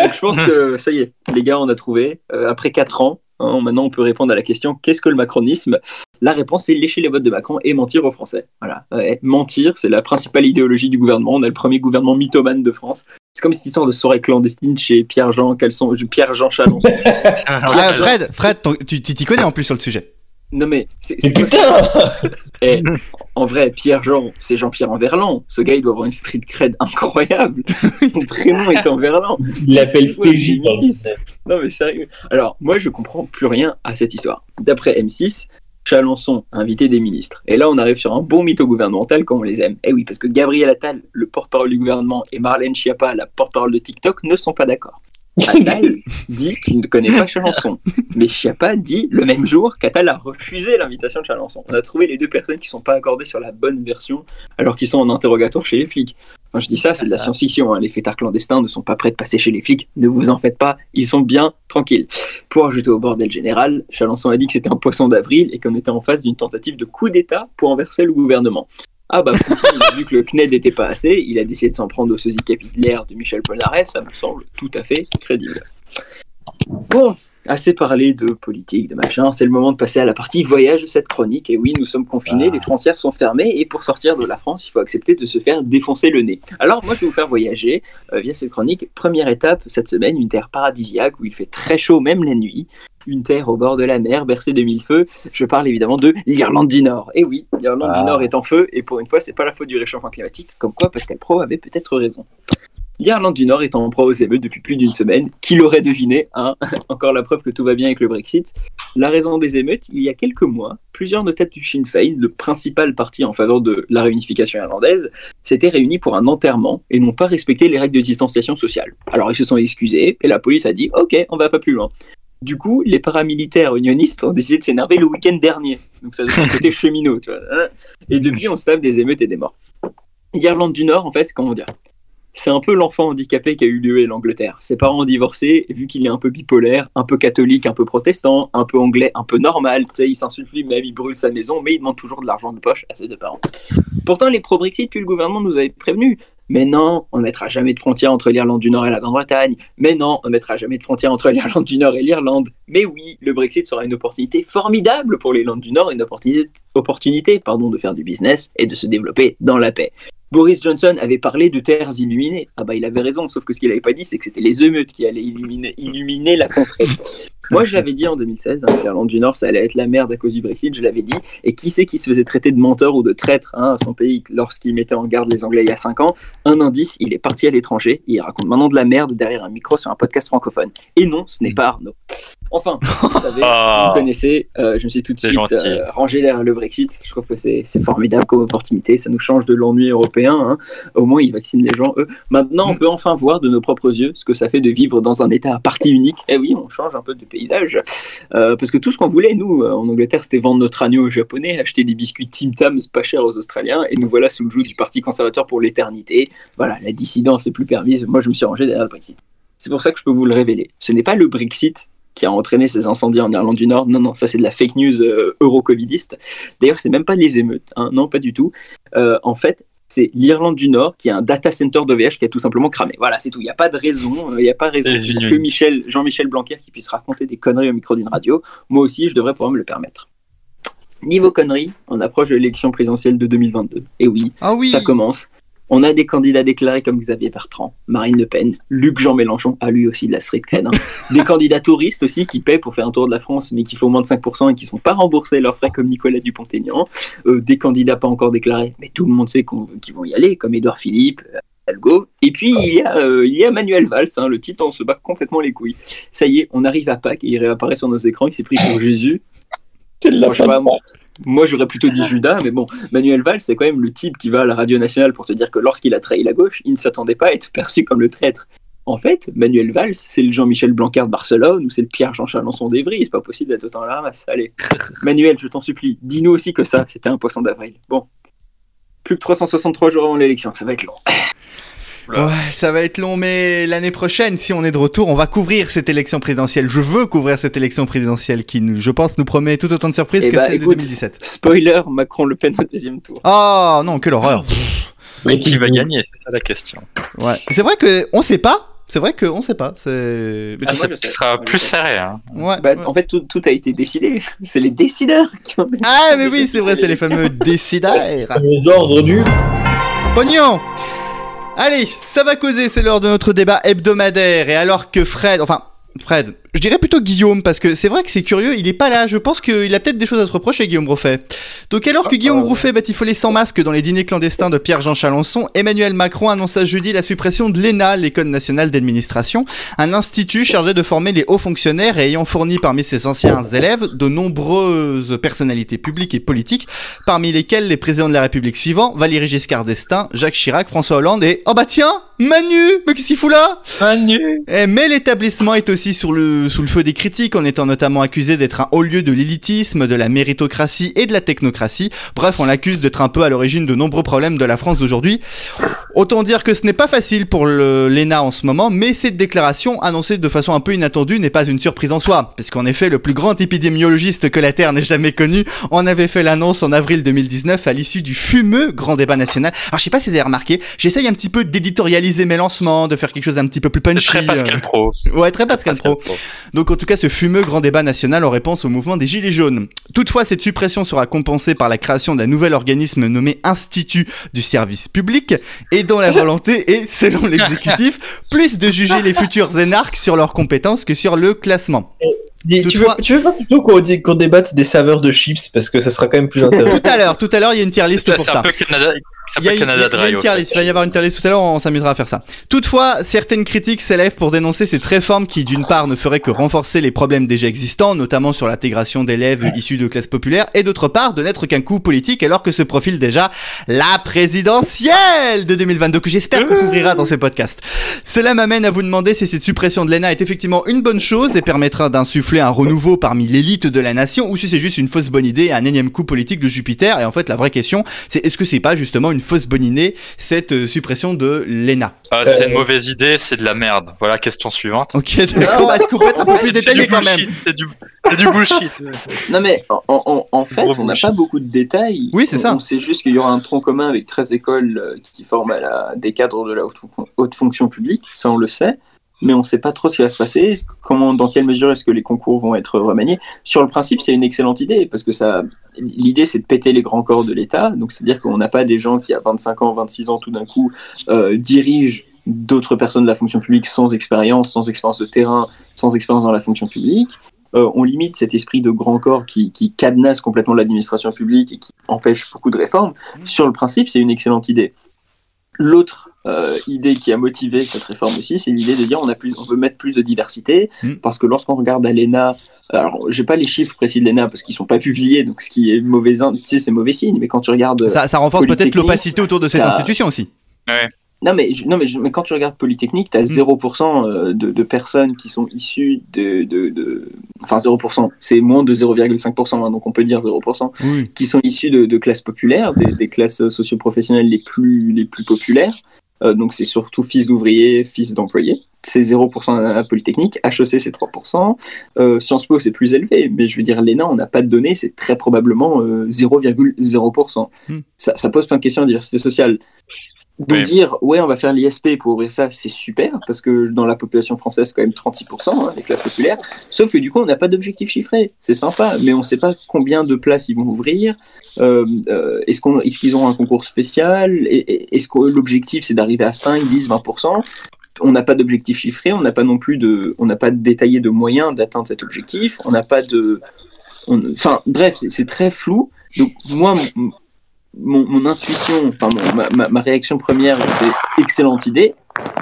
Donc je pense que ça y est, les gars, on a trouvé. Euh, après 4 ans, hein, maintenant on peut répondre à la question qu'est-ce que le macronisme? La réponse c'est lécher les votes de Macron et mentir aux Français. Voilà, Ouais, mentir, c'est la principale idéologie du gouvernement. On a le premier gouvernement mythomane de France. C'est comme cette histoire de soirée clandestine chez Pierre-Jean Caleçon, Pierre-Jean Chalençon. (laughs) Ah, Fred, Fred, ton- tu t'y connais en plus sur le sujet. Non mais c'est putain (laughs) Eh, en vrai, Pierre-Jean, c'est Jean-Pierre Enverland. Ce gars, il doit avoir une street cred incroyable. (laughs) Son prénom est Enverland. Il l'appelle PJ Non, mais sérieux. Alors, moi, je comprends plus rien à cette histoire. D'après M6, Chalençon a invité des ministres. Et là, on arrive sur un bon mytho gouvernemental comme on les aime. Eh oui, parce que Gabriel Attal, le porte-parole du gouvernement, et Marlène Schiappa, la porte-parole de TikTok, ne sont pas d'accord. Attal (laughs) dit qu'il ne connaît pas Chalençon. Mais Schiappa dit le même jour qu'Attal a refusé l'invitation de Chalençon. On a trouvé les deux personnes qui sont pas accordées sur la bonne version alors qu'ils sont en interrogatoire chez les flics. Quand je dis ça, c'est de la science-fiction. hein. Les fêtards clandestins ne sont pas prêts de passer chez les flics. Ne vous en faites pas, ils sont bien tranquilles. Pour ajouter au bordel général, Chalençon a dit que c'était un poisson d'avril et qu'on était en face d'une tentative de coup d'État pour renverser le gouvernement. Ah bah Poutine, (laughs) vu que le CNED n'était pas assez, il a décidé de s'en prendre au sosie capillaire de Michel Polnareff, ça me semble tout à fait crédible. Bon, assez parlé de politique, de machin. C'est le moment de passer à la partie voyage de cette chronique. Et oui, nous sommes confinés, Ah. les frontières sont fermées, et pour sortir de la France, il faut accepter de se faire défoncer le nez. Alors, moi, je vais vous faire voyager euh, via cette chronique. Première étape cette semaine, une terre paradisiaque où il fait très chaud, même la nuit. Une terre au bord de la mer, bercée de mille feux. Je parle évidemment de l'Irlande du Nord. Et oui, l'Irlande Ah. du Nord est en feu, et pour une fois, c'est pas la faute du réchauffement climatique. Comme quoi, Pascal Pro avait peut-être raison. L'Irlande du Nord est en proie aux émeutes depuis plus d'une semaine. Qui l'aurait deviné hein? (laughs) Encore la preuve que tout va bien avec le Brexit. La raison des émeutes, il y a quelques mois, plusieurs notables du Sinn Féin, le principal parti en faveur de la réunification irlandaise, s'étaient réunis pour un enterrement et n'ont pas respecté les règles de distanciation sociale. Alors ils se sont excusés et la police a dit Ok, on va pas plus loin. Du coup, les paramilitaires unionistes ont décidé de s'énerver le week-end dernier. Donc ça devient côté cheminot, tu vois. hein. Et depuis, on se des émeutes et des morts. L'Irlande du Nord, en fait, comment dire? C'est un peu l'enfant handicapé qui a eu lieu à l'Angleterre. Ses parents ont divorcé, vu qu'il est un peu bipolaire, un peu catholique, un peu protestant, un peu anglais, un peu normal. Tu sais, il s'insulte lui-même, il brûle sa maison, mais il demande toujours de l'argent de poche à ses deux parents. Pourtant, les pro-Brexit, puis le gouvernement nous avait prévenus. Mais non, on ne mettra jamais de frontière entre l'Irlande du Nord et la Grande-Bretagne. Mais non, on ne mettra jamais de frontière entre l'Irlande du Nord et l'Irlande. Mais oui, le Brexit sera une opportunité formidable pour l'Irlande du Nord, une opportunité, opportunité pardon, de faire du business et de se développer dans la paix. Boris Johnson avait parlé de terres illuminées. Ah bah il avait raison, sauf que ce qu'il n'avait pas dit, c'est que c'était les émeutes qui allaient illuminer, illuminer la contrée. (laughs) Moi je l'avais dit en 2016, hein, l'Irlande du Nord ça allait être la merde à cause du Brexit, je l'avais dit. Et qui c'est qui se faisait traiter de menteur ou de traître hein, à son pays lorsqu'il mettait en garde les Anglais il y a 5 ans? Un indice, il est parti à l'étranger, il raconte maintenant de la merde derrière un micro sur un podcast francophone. Et non, ce n'est pas Arnaud. Enfin, (laughs) vous savez, Ah. vous me connaissez, euh, je me suis tout de suite euh, rangé derrière le Brexit. Je trouve que c'est formidable comme opportunité, ça nous change de l'ennui européen. hein. Au moins, ils vaccinent les gens, eux. Maintenant, on peut enfin voir de nos propres yeux ce que ça fait de vivre dans un État à partie unique. Eh oui, on change un peu de paysage. Euh, parce que tout ce qu'on voulait, nous, en Angleterre, c'était vendre notre agneau aux Japonais, acheter des biscuits Tim Tams pas chers aux Australiens, et nous voilà sous le joug du Parti conservateur pour l'éternité. Voilà, la dissidence est plus permise. Moi, je me suis rangé derrière le Brexit. C'est pour ça que je peux vous le révéler. Ce n'est pas le Brexit qui a entraîné ces incendies en Irlande du Nord. Non, non, ça c'est de la fake news euh, euro-covidiste. D'ailleurs, c'est même pas les émeutes. hein. Non, pas du tout. Euh, en fait, c'est l'Irlande du Nord qui a un data center d'OVH qui a tout simplement cramé. Voilà, c'est tout. Il n'y a pas de raison. euh, Il n'y a pas raison ait génial. que Michel, Jean-Michel Blanquer qui puisse raconter des conneries au micro d'une radio. Moi aussi, je devrais pouvoir me le permettre. Niveau conneries, on approche de l'élection présidentielle de 2022. Et oui, Ah oui. ça commence. On a des candidats déclarés comme Xavier Bertrand, Marine Le Pen, Luc Jean Mélenchon, à lui aussi de la street cred. hein. (laughs) Des candidats touristes aussi qui paient pour faire un tour de la France, mais qui font moins de 5% et qui sont pas remboursés leurs frais comme Nicolas Dupont-Aignan. Euh, des candidats pas encore déclarés, mais tout le monde sait qu'ils vont y aller, comme Édouard Philippe, euh, Hidalgo. Et puis il y a, euh, il y a Manuel Valls, hein, le titre, on se bat complètement les couilles. Ça y est, on arrive à Pâques et il réapparaît sur nos écrans, il s'est pris pour Jésus. C'est de la moi, j'aurais plutôt dit Judas, mais bon, Manuel Valls, c'est quand même le type qui va à la radio nationale pour te dire que lorsqu'il a trahi la gauche, il ne s'attendait pas à être perçu comme le traître. En fait, Manuel Valls, c'est le Jean-Michel Blanquer de Barcelone ou c'est le Pierre-Jean Chalençon d'Evry, c'est pas possible d'être autant à la ramasse. Allez, (laughs) Manuel, je t'en supplie, dis-nous aussi que ça, c'était un poisson d'avril. Bon. Plus que 363 jours avant l'élection, ça va être long. Ouais, ça va être long, mais l'année prochaine, si on est de retour, on va couvrir cette élection présidentielle. Je veux couvrir cette élection présidentielle qui, nous- je pense, nous promet tout autant de surprises Eh que bah, celle de écoute. 2017. Spoiler, Macron-Le Pen au deuxième tour. Oh non, quelle horreur. Mais qui va gagner C'est ça la question. Ouais. C'est vrai que on sait pas. C'est vrai qu'on sait pas. C'est. mais Ah. Ce sera plus serré. Hein. Ouais. Bah, ouais. En fait, tout, tout a été décidé. (laughs) C'est les décideurs qui ont décidé. Ah mais oui, c'est vrai, c'est les fameux décideurs. Les ordres du. Pognon Allez, ça va causer, c'est l'heure de notre débat hebdomadaire. Et alors que Fred, enfin, Fred, je dirais plutôt Guillaume, parce que c'est vrai que c'est curieux, il est pas là. Je pense qu'il a peut-être des choses à se reprocher, Guillaume Rouffet. Donc, alors que Guillaume Rouffet batifolait sans masque dans les dîners clandestins de Pierre-Jean Chalençon, Emmanuel Macron annonça jeudi la suppression de l'ENA, l'École nationale d'administration, un institut chargé de former les hauts fonctionnaires et ayant fourni parmi ses anciens élèves de nombreuses personnalités publiques et politiques, parmi lesquels les présidents de la République suivants, Valéry Giscard d'Estaing, Jacques Chirac, François Hollande et... Oh bah tiens Manu Mais qu'est-ce qu'il fout là Manu Eh, Mais l'établissement est aussi sur le, sous le feu des critiques, en étant notamment accusé d'être un haut lieu de l'élitisme, de la méritocratie et de la technocratie. Bref, on l'accuse d'être un peu à l'origine de nombreux problèmes de la France d'aujourd'hui. Autant dire que ce n'est pas facile pour le- l'ENA en ce moment, mais cette déclaration, annoncée de façon un peu inattendue, n'est pas une surprise en soi. Puisqu'en effet, le plus grand épidémiologiste que la Terre n'ait jamais connu en avait fait l'annonce en avril 2019 à l'issue du fumeux grand débat national. Alors je sais pas si vous avez remarqué, j'essaye un petit peu d'éditorialiser mes lancements, de faire quelque chose d'un petit peu plus punchy. Très Pascal euh, Pro. (laughs) Ouais, très Pascal Pascal Pro. Donc en tout cas, ce fumeux grand débat national en réponse au mouvement des Gilets jaunes. Toutefois, cette suppression sera compensée par la création d'un nouvel organisme nommé Institut du service public et dont la volonté (laughs) est, selon l'exécutif, plus de juger les futurs (laughs) énarques sur leurs compétences que sur le classement. Dis, tu, veux, tu veux pas plutôt qu'on débatte des saveurs de chips parce que ça sera quand même plus (laughs) intéressant. Tout à l'heure, tout à l'heure, il y a une tier list pour ça. Il y a, une- tier list, il va y avoir une tier list tout à l'heure, on s'amusera à faire ça. Toutefois, certaines critiques s'élèvent pour dénoncer cette réforme qui, d'une part, ne ferait que renforcer les problèmes déjà existants, notamment sur l'intégration d'élèves issus de classes populaires, et d'autre part, de n'être qu'un coup politique alors que se profile déjà la présidentielle de 2022, que j'espère qu'on couvrira dans ce podcast. Cela m'amène à vous demander si cette suppression de l'ENA est effectivement une bonne chose et permettra d'insuffler un renouveau parmi l'élite de la nation, ou si c'est juste une fausse bonne idée et un énième coup politique de Jupiter? Et en fait, la vraie question, c'est est-ce que c'est pas justement une fausse bonne idée, cette euh, suppression de l'ENA? Ah, c'est une mauvaise idée, c'est de la merde. Voilà, question suivante. Ok, d'accord. Est-ce qu'on peut être un peu plus détaillé quand même? C'est du, du bullshit. (laughs) Non mais en, en- en fait, on n'a pas beaucoup de détails. Oui, c'est ça. On sait juste qu'il y aura un tronc commun avec 13 écoles euh, qui forment à la- des cadres de la haute fonction publique, ça on le sait. Mais on ne sait pas trop ce qui va se passer. Que- Comment, dans quelle mesure est-ce que les concours vont être remaniés? Sur le principe, c'est une excellente idée parce que ça, l'idée c'est de péter les grands corps de l'État. Donc c'est-à-dire qu'on n'a pas des gens qui à 25 ans, 26 ans tout d'un coup euh, dirigent d'autres personnes de la fonction publique sans expérience, sans expérience de terrain, sans expérience dans la fonction publique. Euh, on limite cet esprit de grand corps qui, qui cadenasse complètement l'administration publique et qui empêche beaucoup de réformes. Sur le principe, c'est une excellente idée. L'autre euh, idée qui a motivé cette réforme aussi, c'est l'idée de dire on, a plus, on veut mettre plus de diversité, Mm. parce que lorsqu'on regarde à l'ENA, alors j'ai pas les chiffres précis de l'ENA parce qu'ils sont pas publiés, donc ce qui est mauvais, tu sais, c'est mauvais signe, mais quand tu regardes... ça, ça renforce peut-être Polytechnique, l'opacité autour de cette institution aussi. Non mais, non, mais, mais quand tu regardes Polytechnique, tu as 0% euh, de, de personnes qui sont issues de, de, de- Enfin 0%, c'est moins de 0,5%, hein, donc on peut dire 0%, Oui. qui sont issues de, de classes populaires, des, des classes socioprofessionnelles les plus, les plus populaires. Euh, donc c'est surtout fils d'ouvriers, fils d'employés. C'est 0% à Polytechnique, HEC c'est 3%, euh, Sciences Po c'est plus élevé, mais je veux dire l'ENA on n'a pas de données, c'est très probablement euh, 0,0%. Hmm. Ça, ça pose plein de questions de diversité sociale. Donc Oui. dire ouais on va faire l'ISP pour ouvrir ça c'est super parce que dans la population française quand même 36% hein, les classes populaires. Sauf que du coup on n'a pas d'objectif chiffré. C'est sympa mais on ne sait pas combien de places ils vont ouvrir. Euh, euh, est-ce qu'on est-ce qu'ils auront un concours spécial? Est-ce que l'objectif c'est d'arriver à 5 10 20% on n'a pas d'objectif chiffré on n'a pas non plus de on n'a pas détaillé de moyens d'atteindre cet objectif on n'a pas de on- enfin bref c'est- c'est très flou. Donc moi mon- intuition, enfin ma, ma- ma réaction première, c'est excellente idée.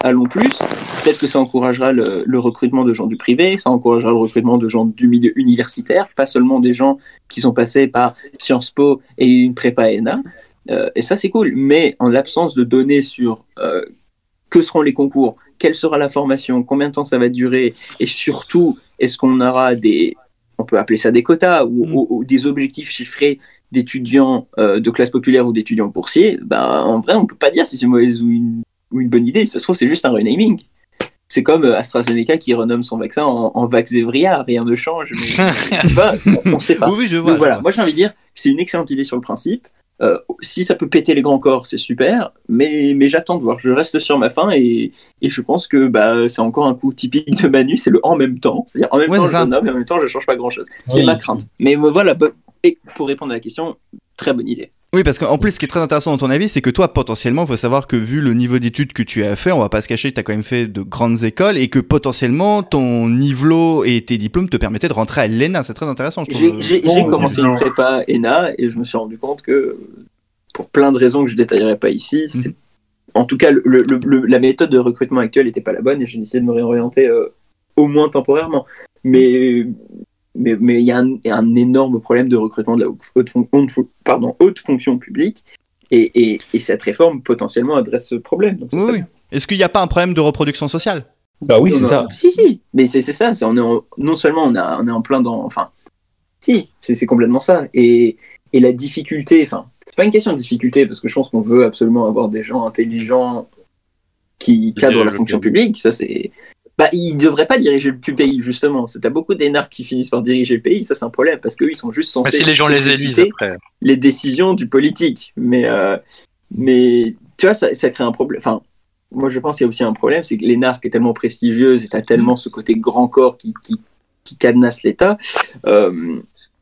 Allons plus. Peut-être que ça encouragera le, le recrutement de gens du privé, ça encouragera le recrutement de gens du milieu universitaire, pas seulement des gens qui sont passés par Sciences Po et une prépa ENA. Euh, et ça, c'est cool. Mais en l'absence de données sur euh, que seront les concours, quelle sera la formation, combien de temps ça va durer, et surtout, est-ce qu'on aura des, on peut appeler ça des quotas ou, ou- ou des objectifs chiffrés d'étudiants euh, de classe populaire ou d'étudiants boursiers, ben, en vrai, on peut pas dire si c'est une mauvaise ou une, ou une bonne idée. Ça se trouve, c'est juste un renaming. C'est comme euh, AstraZeneca qui renomme son vaccin en, en Vaxzevria, rien ne change. Mais, (laughs) tu vois, on, on sait pas. Oui, oui, je vois. Donc je voilà, vois. moi j'ai envie de dire, c'est une excellente idée sur le principe. Euh, si ça peut péter les grands corps, c'est super, mais, mais j'attends de voir. Je reste sur ma faim et, et je pense que bah, c'est encore un coup typique de Manu, c'est le en même temps. C'est-à-dire en même Ouais, temps c'est je ça. nomme et en même temps je change pas grand-chose. C'est ma crainte. Mais voilà, et pour répondre à la question, très bonne idée. Oui, parce qu'en plus, ce qui est très intéressant dans ton avis, c'est que toi, potentiellement, il faut savoir que vu le niveau d'études que tu as fait, on va pas se cacher que tu as quand même fait de grandes écoles et que potentiellement ton niveau et tes diplômes te permettaient de rentrer à l'ENA. C'est très intéressant, je J'ai trouve. j'ai- bon, j'ai commencé une prépa ENA et je me suis rendu compte que, pour plein de raisons que je détaillerai pas ici, c'est- en tout cas, le- le- le- la méthode de recrutement actuelle n'était pas la bonne et j'ai décidé de me réorienter euh, au moins temporairement. Mais mais mais il y, a un- énorme problème de recrutement de la haute, fon- haute fon- pardon, haute fonction publique et, et, et cette réforme potentiellement adresse ce problème. Donc Oui. Est-ce qu'il n'y a pas un problème de reproduction sociale? Bah oui, c'est ça. Si, si, mais c'est c'est ça. On est en- non seulement on, a, on est en plein dans. Enfin, si, c'est complètement ça. Et, et la difficulté, enfin, c'est pas une question de difficulté, parce que je pense qu'on veut absolument avoir des gens intelligents qui cadrent la fonction publique. Ça, c'est. Bah, ils devraient pas diriger le pays, justement. C'est- T'as beaucoup d'énarques qui finissent par diriger le pays, ça c'est un problème, parce qu'eux, ils sont juste censés. si les gens les élisent après. les décisions du politique. Mais, euh, mais tu vois, ça, ça crée un problème. Enfin, moi je pense qu'il y a aussi un problème, c'est que l'ENA qui est tellement prestigieuse et t'as tellement ce côté grand corps qui, qui, qui cadenasse l'État, euh,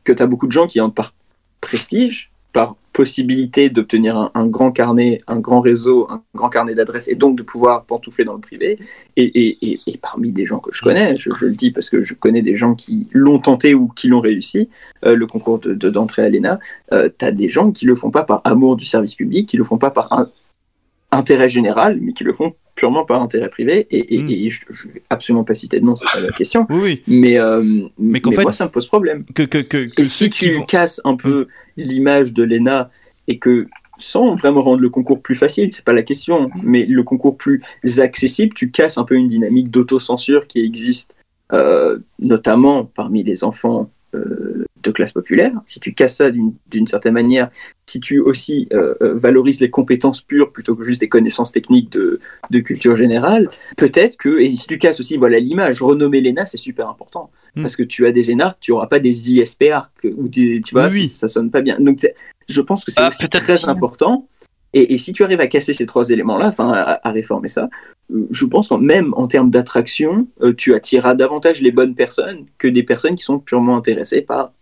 que t'as beaucoup de gens qui entrent par prestige, par possibilité d'obtenir un, grand carnet, un grand réseau, un grand carnet d'adresses et donc de pouvoir pantoufler dans le privé. Et, parmi des gens que je connais, je, le dis parce que je connais des gens qui l'ont tenté ou qui l'ont réussi, euh, le concours de- de- d'entrée à l'ENA, euh, tu as des gens qui le font pas par amour du service public, qui le font pas par un, intérêt général, mais qui le font purement par intérêt privé. Et, et, Mm. et je, je vais absolument pas citer de nom, c'est pas la (laughs) question. Oui. Mais, euh, mais, qu'en fait, moi, ça me pose problème. Que, que, que, Et si qui tu vont- casses un peu l'image de l'ENA et que sans vraiment rendre le concours plus facile, c'est pas la question, mais le concours plus accessible, tu casses un peu une dynamique d'autocensure qui existe euh, notamment parmi les enfants euh, de classe populaire. Si tu casses ça d'une certaine manière, si tu aussi euh, euh, valorises les compétences pures plutôt que juste des connaissances techniques de, de culture générale, peut-être que, et si tu casses aussi voilà l'image, renommer l'ENA, c'est super important. Mm. Parce que tu as des énarques, tu n'auras pas des que- ou des, tu vois, Oui, ça, ça sonne pas bien. Donc je pense que c'est Ah, très important. Et, et si tu arrives à casser ces trois éléments-là, enfin à, à réformer ça, euh, je pense que même en termes d'attraction, euh, tu attireras davantage les bonnes personnes que des personnes qui sont purement intéressées par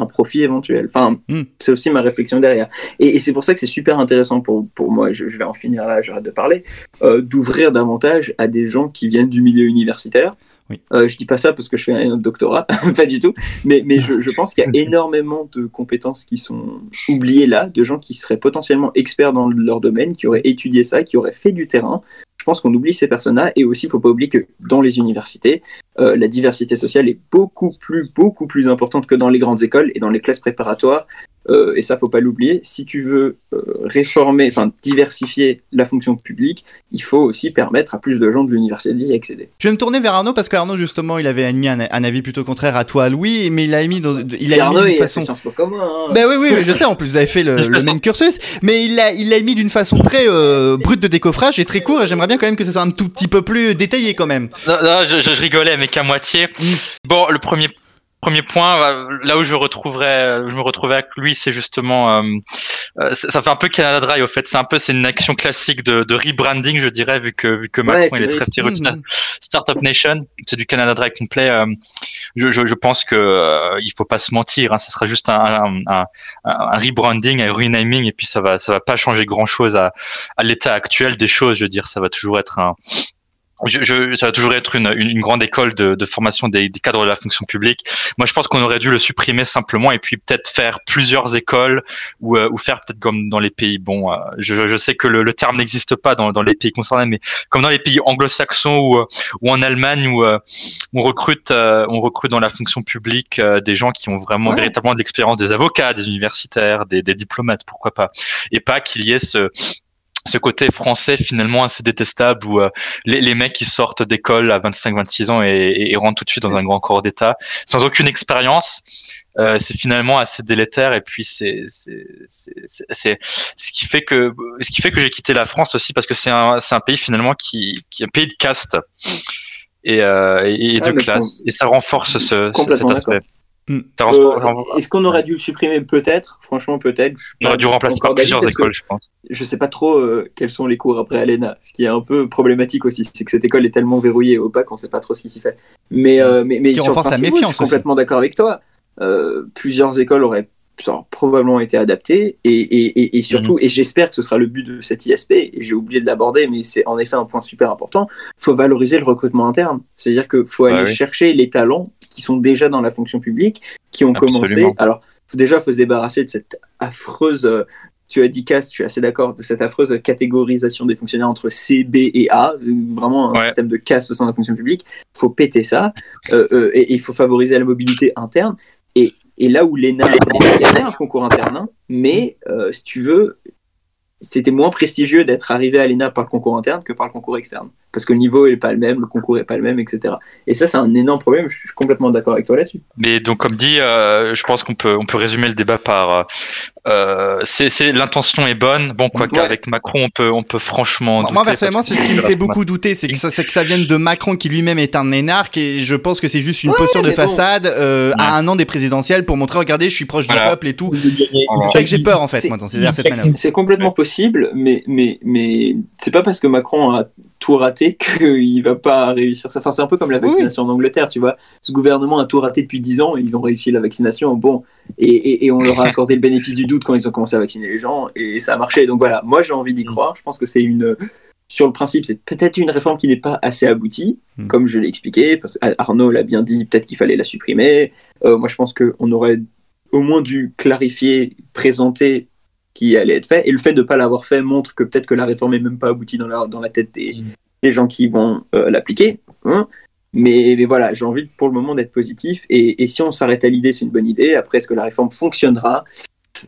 un profit éventuel. Enfin, Mm. c'est aussi ma réflexion derrière. Et, et c'est pour ça que c'est super intéressant pour, pour moi, je, je vais en finir là, j'arrête de parler, euh, d'ouvrir davantage à des gens qui viennent du milieu universitaire. Oui. Euh, je dis pas ça parce que je fais un doctorat, (laughs) pas du tout, mais, mais je, je pense qu'il y a (laughs) énormément de compétences qui sont oubliées là, de gens qui seraient potentiellement experts dans leur domaine, qui auraient étudié ça, qui auraient fait du terrain. Je pense qu'on oublie ces personnes-là et aussi, il faut pas oublier que dans les universités, euh, la diversité sociale est beaucoup plus, beaucoup plus importante que dans les grandes écoles et dans les classes préparatoires. Euh, et ça, faut pas l'oublier. Si tu veux euh, réformer, enfin diversifier la fonction publique, il faut aussi permettre à plus de gens de l'université d'y accéder. Je vais me tourner vers Arnaud parce qu'Arnaud justement il avait émis un, un avis plutôt contraire à toi Louis mais il a émis dans, il a Arnaud, émis d'une il a façon Sciences Po commun. hein. Ben oui, oui, je sais, en plus vous avez fait le, le même cursus, mais il l'a il l'a mis d'une façon très euh, brute de décoffrage et très court, et j'aimerais bien quand même que ce soit un tout petit peu plus détaillé quand même. Non, non, je, je- je rigolais, mais qu'à moitié. Bon, le premier premier point, euh, là où je retrouverais, où je me retrouvais avec lui, c'est justement, euh, euh, ça ça fait un peu Canada Dry au fait. C'est un peu, c'est une action classique de, de rebranding, je dirais, vu que vu que Macron Ouais, il est très Mhm. Startup Nation, c'est du Canada Dry complet. euh, je, je, je pense que euh, il faut pas se mentir, hein, ce sera juste un, un, un, un rebranding, un renaming, et puis ça va ça va pas changer grand chose à, à l'état actuel des choses. Je veux dire, ça va toujours être un je, je, ça va toujours être une, une, une grande école de, de formation des, des cadres de la fonction publique. Moi, je pense qu'on aurait dû le supprimer simplement et puis peut-être faire plusieurs écoles ou, euh, ou faire peut-être comme dans les pays. Bon, euh, je, je sais que le, le terme n'existe pas dans, dans les pays concernés, mais comme dans les pays anglo-saxons ou, euh, ou en Allemagne où euh, on recrute, euh, on recrute dans la fonction publique euh, des gens qui ont vraiment Ouais. véritablement de l'expérience, des avocats, des universitaires, des, des diplomates, pourquoi pas, et pas qu'il y ait ce ce côté français finalement assez détestable où euh, les, les mecs qui sortent d'école à 25-26 ans et, et, et rentrent tout de suite dans un grand corps d'État sans aucune expérience. Euh, c'est finalement assez délétère et puis c'est ce qui fait que ce qui fait que j'ai quitté la France aussi parce que c'est un c'est un pays finalement qui qui est un pays de caste et euh, et et Ah, de mais classe et ça renforce ce cet aspect. Hmm. Euh, Est-ce qu'on aurait dû le supprimer Peut-être, franchement peut-être. On aurait dû remplacer par plusieurs écoles, je pense. Je sais pas trop euh, quels sont les cours après Alena, ce qui est un peu problématique aussi, c'est que cette école est tellement verrouillée et opaque, on sait pas trop ce qui s'y fait. Mais, euh, mais, mais sur oui, je suis complètement d'accord avec toi. Euh, plusieurs écoles auraient probablement été adaptées et, et, et, et surtout, Mhm. et j'espère que ce sera le but de cette ISP, et j'ai oublié de l'aborder, mais c'est en effet un point super important, faut valoriser le recrutement interne. C'est-à-dire qu'il faut Ouais, aller oui. chercher les talents qui sont déjà dans la fonction publique, qui ont Absolument. commencé. Alors, faut, déjà, faut se débarrasser de cette affreuse euh, tu as dit caste, je suis assez d'accord, de cette affreuse catégorisation des fonctionnaires entre C, B et A, vraiment un Ouais. système de caste au sein de la fonction publique. Il faut péter ça, euh, euh, et il faut favoriser la mobilité interne. Et, et là où l'ENA, il y avait un concours interne, hein, mais euh, si tu veux, c'était moins prestigieux d'être arrivé à l'ENA par le concours interne que par le concours externe. Parce que le niveau est pas le même, le concours est pas le même, etc. Et ça, c'est un énorme problème, je suis complètement d'accord avec toi là-dessus. Mais donc, comme dit, euh, je pense qu'on peut, on peut résumer le débat par euh, euh, c'est, l'intention est bonne. Bon, quoi Ouais. qu'avec Macron, on peut, on peut franchement. Moi, personnellement, c'est ce qui me fait beaucoup douter, c'est que ça, c'est que ça vienne de Macron qui lui-même est un énarque et je pense que c'est juste une Ouais, posture de bon. façade euh, à un an des présidentielles pour montrer, regardez, je suis proche Voilà. du peuple et tout. C'est ça que j'ai peur en fait, C'est- moi, dans ces- vers cette manœuvre. C'est complètement possible, mais, mais, mais c'est pas parce que Macron a tout raté (laughs) qu'il va pas réussir ça. Enfin, c'est un peu comme la Oui, vaccination en Angleterre, tu vois. Ce gouvernement a tout raté depuis 10 ans et ils ont réussi la vaccination. Bon, et, et- et on leur a accordé le bénéfice du doute quand ils ont commencé à vacciner les gens et ça a marché. Donc voilà, moi j'ai envie d'y croire. Je pense que c'est une. Sur le principe, c'est peut-être une réforme qui n'est pas assez aboutie, Mm. comme je l'ai expliqué, parce qu'Arnaud l'a bien dit, peut-être qu'il fallait la supprimer. Euh, moi, je pense qu'on aurait au moins dû clarifier, présenter qui allait être fait. Et le fait de ne pas l'avoir fait montre que peut-être que la réforme est même pas aboutie dans la, dans la tête des, des gens qui vont euh, l'appliquer. hein. Mais, mais voilà, j'ai envie pour le moment d'être positif. Et, et si on s'arrête à l'idée, c'est une bonne idée. Après, est-ce que la réforme fonctionnera?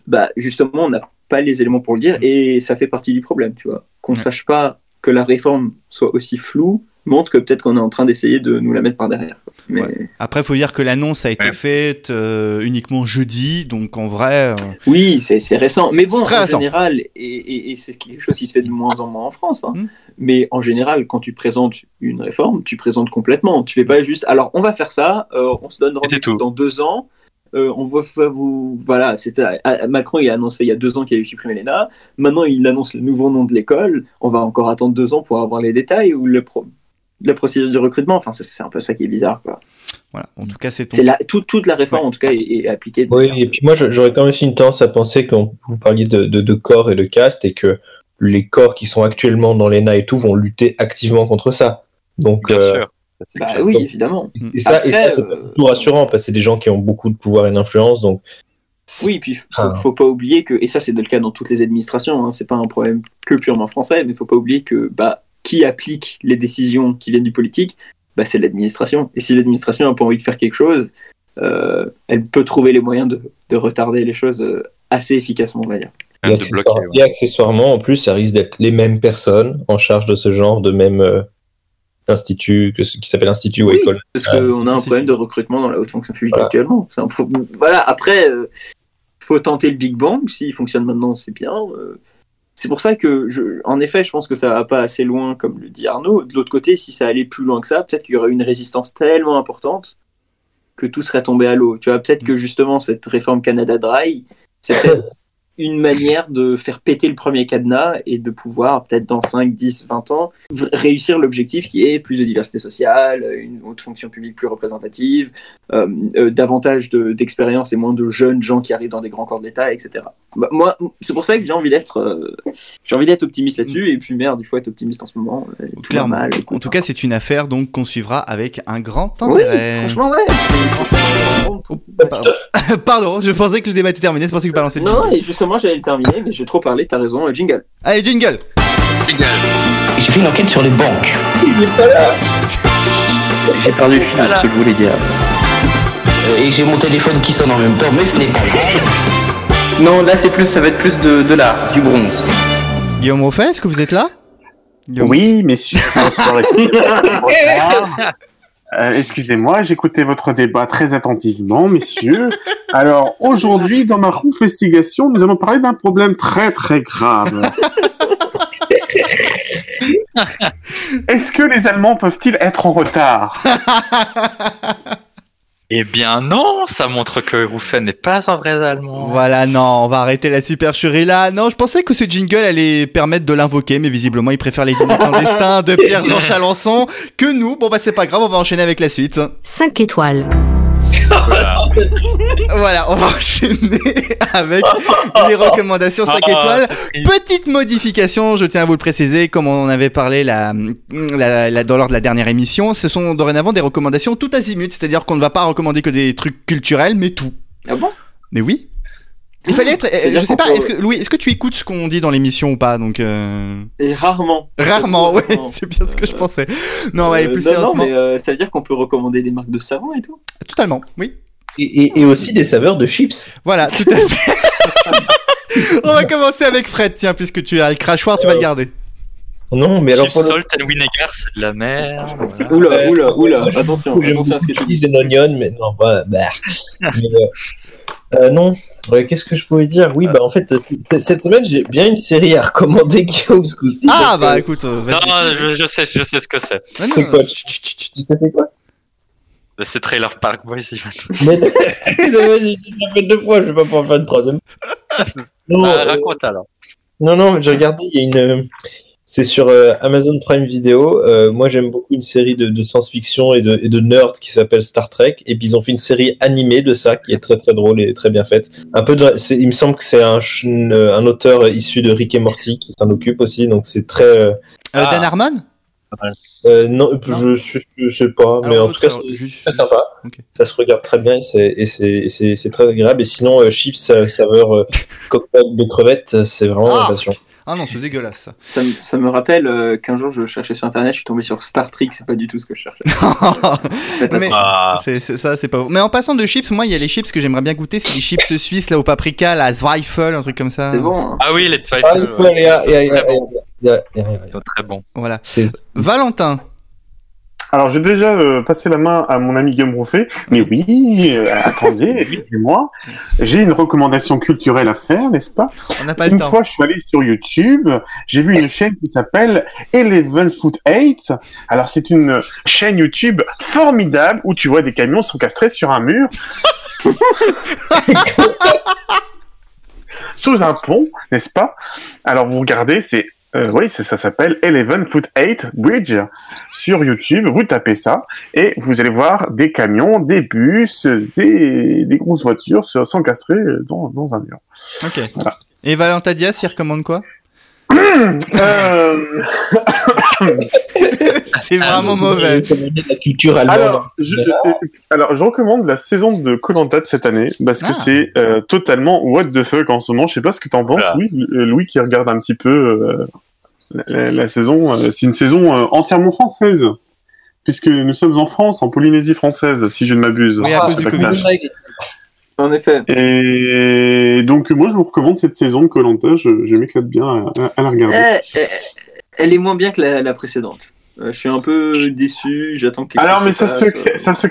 Bah, Justement, on n'a pas les éléments pour le dire. Et ça fait partie du problème, tu vois. Qu'on ne Ouais. sache pas que la réforme soit aussi floue montre que peut-être qu'on est en train d'essayer de nous la mettre par derrière. quoi. Mais Ouais. Après, faut dire que l'annonce a été Ouais. faite euh, uniquement jeudi, donc en vrai. euh, Oui, c'est c'est récent. Mais bon, Très en récent. général, et, et- et c'est quelque chose qui se fait de moins en moins en France, hein. Mm. mais en général, quand tu présentes une réforme, tu présentes complètement. Tu fais pas juste, alors on va faire ça, euh, on se donne rendez-vous dans deux ans, euh, on vous... Voilà, c'était ah, Macron, il a annoncé il y a deux ans qu'il allait supprimer l'ENA, maintenant il annonce le nouveau nom de l'école, on va encore attendre deux ans pour avoir les détails, ou le pro- la procédure de recrutement, enfin c'est- un peu ça qui est bizarre. Quoi. voilà. En tout cas, c'est ton. C'est la, tout- toute la réforme, en tout cas, est, est appliquée. de Oui, et puis moi, j'aurais quand même aussi une tendance à penser qu'on vous parliez de, de, de corps et de caste et que les corps qui sont actuellement dans l'ENA et tout vont lutter activement contre ça. Donc, Bien euh, sûr. Bah oui, évidemment. et ça, et ça Après, c'est euh, tout rassurant parce que c'est des gens qui ont beaucoup de pouvoir et d'influence. Donc, Oui, puis faut, faut pas oublier que, et ça c'est le cas dans toutes les administrations, hein, c'est pas un problème que purement français, mais faut pas oublier que bah, qui applique les décisions qui viennent du politique, bah, c'est l'administration. Et si l'administration n'a pas envie de faire quelque chose, euh, elle peut trouver les moyens de, de retarder les choses euh, assez efficacement, on va dire. et, accessoire- bloquer, ouais. et accessoirement, en plus, ça risque d'être les mêmes personnes en charge de ce genre de même euh, institut que ce qui s'appelle institut ou école. Parce Euh, qu'on a un problème de recrutement dans la haute fonction publique Voilà. actuellement. Un pro- Voilà, après, euh, faut tenter le Big Bang. S'il fonctionne maintenant, c'est bien. C'est pour ça que, je... en effet, je pense que ça va pas assez loin, comme le dit Arnaud. De l'autre côté, si ça allait plus loin que ça, peut-être qu'il y aurait une résistance tellement importante que tout serait tombé à l'eau. Tu vois, peut-être que justement, cette réforme Canada Dry, c'est peut-être (laughs) une manière de faire péter le premier cadenas et de pouvoir, peut-être dans 5, 10, 20 ans, réussir l'objectif qui est plus de diversité sociale, une haute fonction publique plus représentative, euh, euh, davantage de- d'expérience et moins de jeunes gens qui arrivent dans des grands corps d'État, etc. Bah, moi, c'est pour ça que j'ai envie d'être euh, j'ai envie d'être optimiste là-dessus, et puis merde, il faut être optimiste en ce moment. euh, tout Clairement. mal, En tout cas, c'est une affaire donc qu'on suivra avec un grand oui, intérêt. franchement, ouais. Pardon. (laughs) Pardon, je pensais que le débat était terminé, c'est pour ça que je balançais Non, et justement, j'allais le terminer, mais j'ai trop parlé, t'as raison, jingle. Allez, jingle J'ai fait une enquête sur les banques. J'ai perdu le fil de ce que je voulais dire. Euh, Et j'ai mon téléphone qui sonne en même temps, mais ce n'est pas. Non, là c'est plus, ça va être plus de, de l'art, du bronze. Guillaume Roffet, est-ce que vous êtes là? Guillaume Oui, messieurs, (laughs) bonsoir. (laughs) Euh, Excusez-moi, j'écoutais votre débat très attentivement, messieurs. (laughs) Alors, aujourd'hui, dans ma roufestigation, nous allons parler d'un problème très très grave. (laughs) Est-ce que les Allemands peuvent-ils être en retard? (laughs) Eh bien non, ça montre que Ruffen n'est pas un vrai Allemand. Voilà, non, on va arrêter la supercherie là. Non, je pensais que ce jingle allait permettre de l'invoquer, mais visiblement il préfère les dîners clandestins de Pierre-Jean (laughs) Chalençon que nous. Bon bah c'est pas grave, on va enchaîner avec la suite. 5 étoiles. Voilà. (laughs) Voilà, on va enchaîner avec les recommandations 5 Ah. étoiles. Petite modification, je tiens à vous le préciser, comme on en avait parlé la, la- la- dans lors de la dernière émission, ce sont dorénavant des recommandations tout azimut, c'est-à-dire qu'on ne va pas recommander que des trucs culturels, mais tout. Ah bon? Mais oui. Il fallait être. euh, Je sais pas, peut- est-ce que Louis, est-ce que tu écoutes ce qu'on dit dans l'émission ou pas Donc euh, Et Rarement. rarement, ouais, Rarement. (laughs) c'est bien ce que je Euh, pensais. Non, ouais, plus non, non, sérieusement, mais euh, ça veut dire qu'on peut recommander des marques de savon et tout totalement, oui. Et, et- et aussi des saveurs de chips. Voilà, tout à fait. (laughs) On va commencer avec Fred, tiens, puisque tu as le crachoir, tu vas le garder. Non, mais alors Chips pour le salt and vinegar, c'est de la merde. voilà. Oula, oula, oula, attention, attention à ce que tu dis. des onions, mais non, bah, bah. (laughs) Mais, euh, euh, non, Ouais, qu'est-ce que je pouvais dire? Oui, bah en fait, euh, cette- semaine, j'ai bien une série à recommander (laughs) Guillaume ce coup-ci. Ah, bah que- écoute, euh, Non, je, je sais, je sais ce que c'est. Ah, c'est quoi? Tu sais c'est quoi? C'est Trailer Park Boys. Ivan. (laughs) Mais j'ai déjà fait deux fois, je vais pas pouvoir faire une troisième. Non, Bah, euh, raconte alors. non, non, j'ai regardé, il y a une. Euh, C'est sur euh, Amazon Prime Video. Euh, moi, j'aime beaucoup une série de, de science-fiction et de, et de nerds qui s'appelle Star Trek. Et puis, ils ont fait une série animée de ça qui est très très drôle et très bien faite. Un peu, de- il me semble que c'est un, ch- un auteur issu de Rick et Morty qui s'en occupe aussi. Donc, c'est très. euh, Euh, Ah. Dan Harmon? Euh, non, Non je, je, sais pas, mais Alors, en tout cas, c'est très sympa. Ça se regarde très bien et c'est- très agréable. Et sinon, euh, chips euh, saveur euh, (laughs) cocktail de crevettes, c'est vraiment Ah. ma passion. Ah non, c'est dégueulasse ça. Ça, me- ça me rappelle euh, qu'un jour je cherchais sur internet, je suis tombé sur Star Trek, c'est pas du tout ce que je cherchais. Mais- attention. Ah, C'est c'est ça, c'est pas. Mais en passant de chips, moi il y a les chips que j'aimerais bien goûter, c'est les chips suisses là au paprika, la Zweifel, un truc comme ça. C'est bon. hein. ah oui, les Ah, Zweifel, et à- très bon. très. Voilà. c'est- Valentin. Alors, j'ai déjà euh, passé la main à mon ami Guillaume Rouffet, mais oui, euh, (laughs) attendez, excusez-moi, j'ai une recommandation culturelle à faire, n'est-ce pas? On n'a pas le Une temps. fois, je suis allé sur YouTube, j'ai vu une chaîne qui s'appelle Eleven Foot 8. Alors, c'est une chaîne YouTube formidable où tu vois des camions s'encastrés sur un mur. (laughs) Sous un pont, n'est-ce pas? Alors, vous regardez, c'est. Euh, oui, c'est- ça s'appelle Eleven Foot 8 Bridge sur YouTube. Vous tapez ça et vous allez voir des camions, des bus, des, des grosses voitures se- s'encastrer dans, dans un mur. Ok. Voilà. Et Valentin Diaz, il recommande quoi? Euh, C'est vraiment mauvais. recommander la culture allemande. Alors je, euh, alors, je recommande la saison de Colanta de cette année parce que Ah. c'est euh, totalement what the fuck en ce moment. Je sais pas ce que t'en penses, Voilà. Louis, euh, Louis qui regarde un petit peu euh, la, la- la saison. euh, c'est une saison euh, entièrement française puisque nous sommes en France, en Polynésie française, si je ne m'abuse. Oui, à Ah, cause c'est du pas Covid. En effet. Et donc moi je vous recommande cette saison de Colanta. Je, je m'éclate bien à, à- à la regarder. Eh, eh, elle est moins bien que la, la précédente. Euh, je suis un peu déçu, j'attends que quelque Alors, chose mais ça passe, se, euh. ça se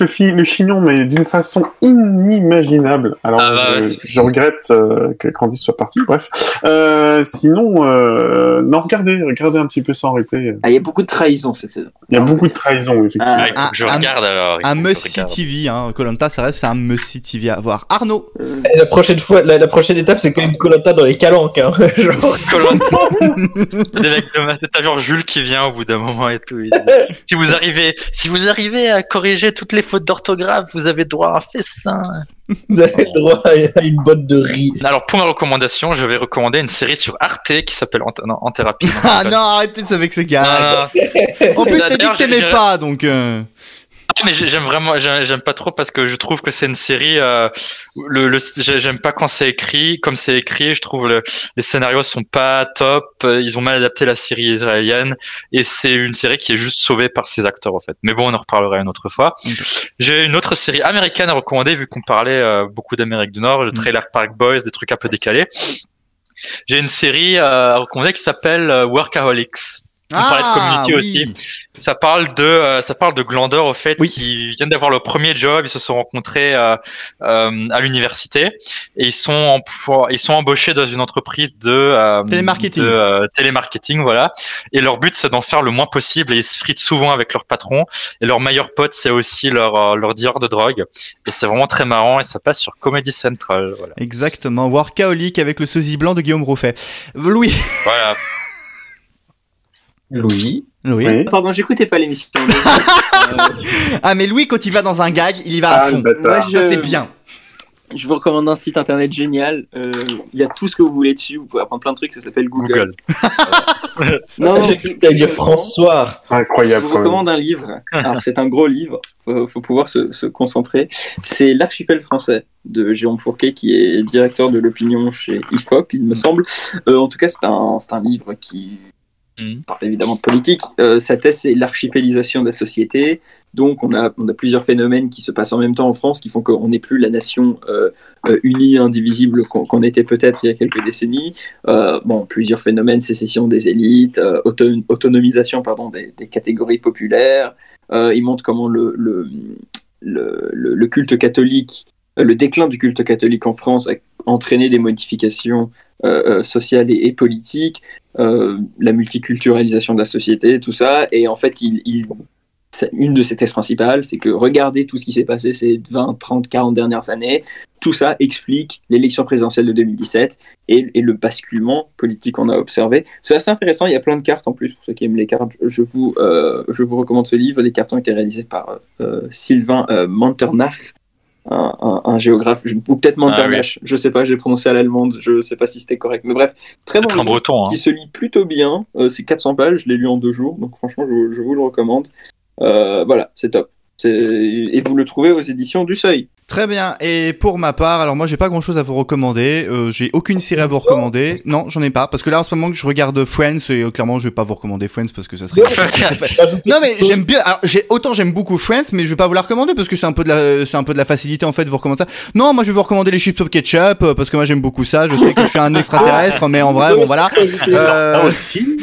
le, fi- le chignon, mais d'une façon inimaginable. Alors, Ah bah, je, c'est- je regrette euh, que Candice soit partie, bref. Euh, sinon, euh, non, regardez, regardez un petit peu ça en replay. Ah, il y a beaucoup de trahison cette saison. Il y a beaucoup de trahison, effectivement. Ah, je un- regarde alors. Un faut que je must regarde. TV, hein. Colanta, ça reste c'est un must TV à voir. Arnaud. Euh, la prochaine fois, la, la prochaine étape, c'est quand même Colanta dans les calanques. Hein. (laughs) Genre, T'as (laughs) genre Jules qui vient au bout d'un moment et tout. (laughs) si vous arrivez, si vous arrivez à corriger toutes les fautes d'orthographe, vous avez droit à un festin. vous avez le droit à une botte de riz. Alors pour ma recommandation, je vais recommander une série sur Arte qui s'appelle En, non, En thérapie. Ah non, arrêtez de ça avec ce gars. Non, En plus, t'as dit que t'aimais pas, donc. euh, Ah, mais j'ai- j'aime vraiment, j'ai- j'aime pas trop parce que je trouve que c'est une série. euh, le, le- j'ai- j'aime pas quand c'est écrit, comme c'est écrit. Je trouve le, les scénarios sont pas top. euh, Ils ont mal adapté la série israélienne et c'est une série qui est juste sauvée par ses acteurs en fait. Mais bon, on en reparlera une autre fois. J'ai une autre série américaine à recommander vu qu'on parlait euh, beaucoup d'Amérique du Nord, le trailer Park Boys, des trucs un peu décalés. J'ai une série euh, à recommander qui s'appelle euh, Workaholics. On parlait de Ah, community oui. aussi. Ça parle de, euh, ça parle de glandeurs au fait Oui. qui viennent d'avoir leur premier job. Ils se sont rencontrés euh, euh, à l'université et ils sont emploi- ils sont embauchés dans une entreprise de euh, Télémarketing. de, euh, télémarketing, voilà. Et leur but c'est d'en faire le moins possible et ils se fritent souvent avec leur patron. Et leur meilleur pote c'est aussi leur euh, leur dealer de drogue. Et c'est vraiment très marrant et ça passe sur Comedy Central, voilà. Exactement. Workaholic avec le sosie blanc de Guillaume Rouffet. Louis. Voilà. Louis. Louis. Oui. Pardon, j'écoutais pas l'émission. (laughs) Euh, Ah, mais Louis, quand il va dans un gag, il y va Ah, à le fond. moi, Ça, je- c'est bien. Je vous recommande un site internet génial. Euh, Il y a tout ce que vous voulez dessus. Vous pouvez apprendre plein de trucs. Ça s'appelle Google. Google. Non, (laughs) non, J'ai cru que François. Je Incroyable. vous quand même. recommande un livre. Alors, c'est un gros livre. Faut, faut pouvoir se, se concentrer. C'est L'archipel français de Jérôme Fourquet, qui est directeur de l'opinion chez IFOP, il me semble. Euh, en tout cas, c'est un, c'est un livre qui Mhm. parle évidemment de politique. Euh, sa thèse, c'est l'archipélisation de la société. Donc, on a, plusieurs phénomènes qui se passent en même temps en France qui font qu'on n'est plus la nation euh, euh, unie, indivisible qu'on était peut-être il y a quelques décennies. Euh, bon, plusieurs phénomènes, sécession des élites, auto- autonomisation pardon, des, catégories populaires. Il montre comment le, culte catholique, le déclin du culte catholique en France a entraîné des modifications sociales et politiques, euh, la multiculturalisation de la société, tout ça. Et en fait, une de ses thèses principales, c'est que regardez tout ce qui s'est passé ces 20, 30, 40 dernières années. Tout ça explique l'élection présidentielle de 2017 et, et le basculement politique qu'on a observé. C'est assez intéressant, il y a plein de cartes en plus, pour ceux qui aiment les cartes, je vous, euh, je vous recommande ce livre. Les cartes ont été réalisées par euh, Sylvain euh, Manternach, un, un- un géographe, je- ou peut-être Manternach, je sais pas, j'ai prononcé à l'allemande, je sais pas si c'était correct, mais bref, très bon livre breton. Hein. qui se lit plutôt bien. Euh, c'est 400 pages, je l'ai lu en deux jours, donc franchement, je, je vous le recommande. Euh, voilà, c'est top. Et vous le trouvez aux éditions du Seuil. Très bien. Et pour ma part, alors moi j'ai pas grand chose à vous recommander. Euh, j'ai aucune série à vous recommander. Non, j'en ai pas. Parce que là en ce moment je regarde Friends et euh, clairement je vais pas vous recommander Friends parce que ça serait. (laughs) non mais j'aime bien. Alors j'ai autant j'aime beaucoup Friends, mais je vais pas vous la recommander parce que c'est un peu de la c'est un peu de la facilité en fait de vous recommander ça. Non, moi je vais vous recommander les chips au ketchup euh, parce que moi j'aime beaucoup ça. Je sais que je suis un extraterrestre, mais en vrai bon voilà. Euh, Ça aussi.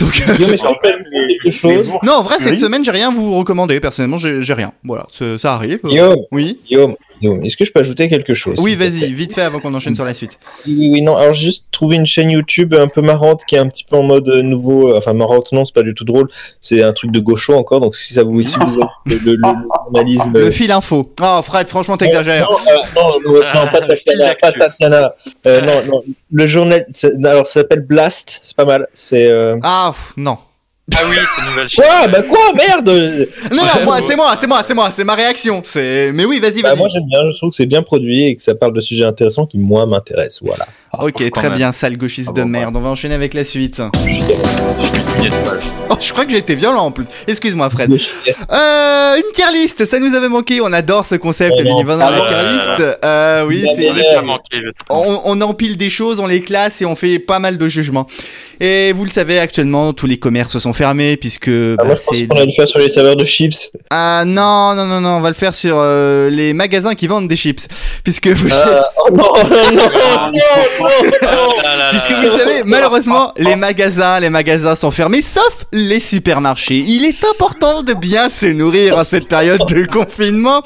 donc, que non en vrai cette Oui. semaine j'ai rien à vous recommander. Personnellement j'ai rien. Voilà, ça arrive. Guillaume, Oui. Guillaume, est-ce que je peux ajouter quelque chose Oui, vas-y, vite fait avant qu'on enchaîne sur la suite. Oui, oui, non. Alors, j'ai juste trouvé une chaîne YouTube un peu marrante qui est un petit peu en mode euh, nouveau. euh, Enfin, marrante, non, c'est pas du tout drôle. C'est un truc de gaucho encore. Donc, si ça vous, si vous avez le, le, le journalisme. Le fil info. Oh Fred, franchement t'exagères. Non, euh, non, non, non, pas Tatiana, pas Tatiana. Euh, non, non, le journal, alors ça s'appelle Blast, c'est pas mal. C'est. Euh... Ah pff, non. Ah oui, c'est une nouvelle Quoi Bah quoi Merde Non, non, Ouais, moi, ouais. c'est moi, c'est moi, c'est moi, c'est ma réaction. C'est. Mais oui, vas-y, Bah, vas-y. Moi j'aime bien, je trouve que c'est bien produit et que ça parle de sujets intéressants qui moi m'intéressent. Voilà. Ok, quand très même. bien, sale gauchiste Ah de bon, merde. On va enchaîner avec la suite. (laughs) Oh, je crois que j'ai été violent en plus. Excuse-moi, Fred. Euh, une tier list, ça nous avait manqué. On adore ce concept, Oh la Ah tier list. Euh, oui, c'est. On empile des choses, on les classe et on fait pas mal de jugements. Et vous le savez, actuellement, tous les commerces sont fermés puisque Ah, bah, moi je pense qu'on le faire sur les saveurs de chips. Ah non, non, non, non, on va le faire sur euh, les magasins qui vendent des chips. Puisque vous, Ah, oh (laughs) (laughs) non, non, non, Ah là puisque vous savez, malheureusement, les magasins, les magasins sont fermés, sauf les supermarchés. Il est important de bien se nourrir en cette période de confinement.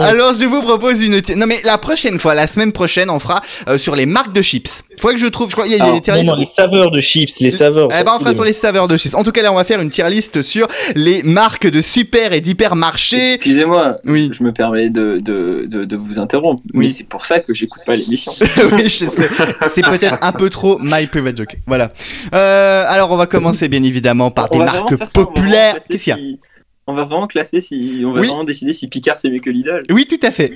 Alors je vous propose une... Non mais la prochaine fois, la semaine prochaine, on fera euh, sur les marques de chips. Faut que je trouve, je crois, il y a, il y a Alors, des tier Non, les saveurs de chips, les saveurs. eh ben, on fera sur les saveurs de chips. En tout cas, là, on va faire une tier list sur les marques de super et d'hypermarchés. Excusez-moi, Oui. je me permets de, de, de, de vous interrompre, Oui. mais c'est pour ça que j'écoute pas l'émission. (laughs) oui, je sais. (laughs) C'est peut-être un peu trop my private joke. Voilà. Euh, alors, on va commencer bien évidemment par On des marques populaires. classer Qu'est-ce qu'il y a si- On va vraiment classer si. On va Oui. vraiment décider si Picard c'est mieux que Lidl. Oui, tout à fait.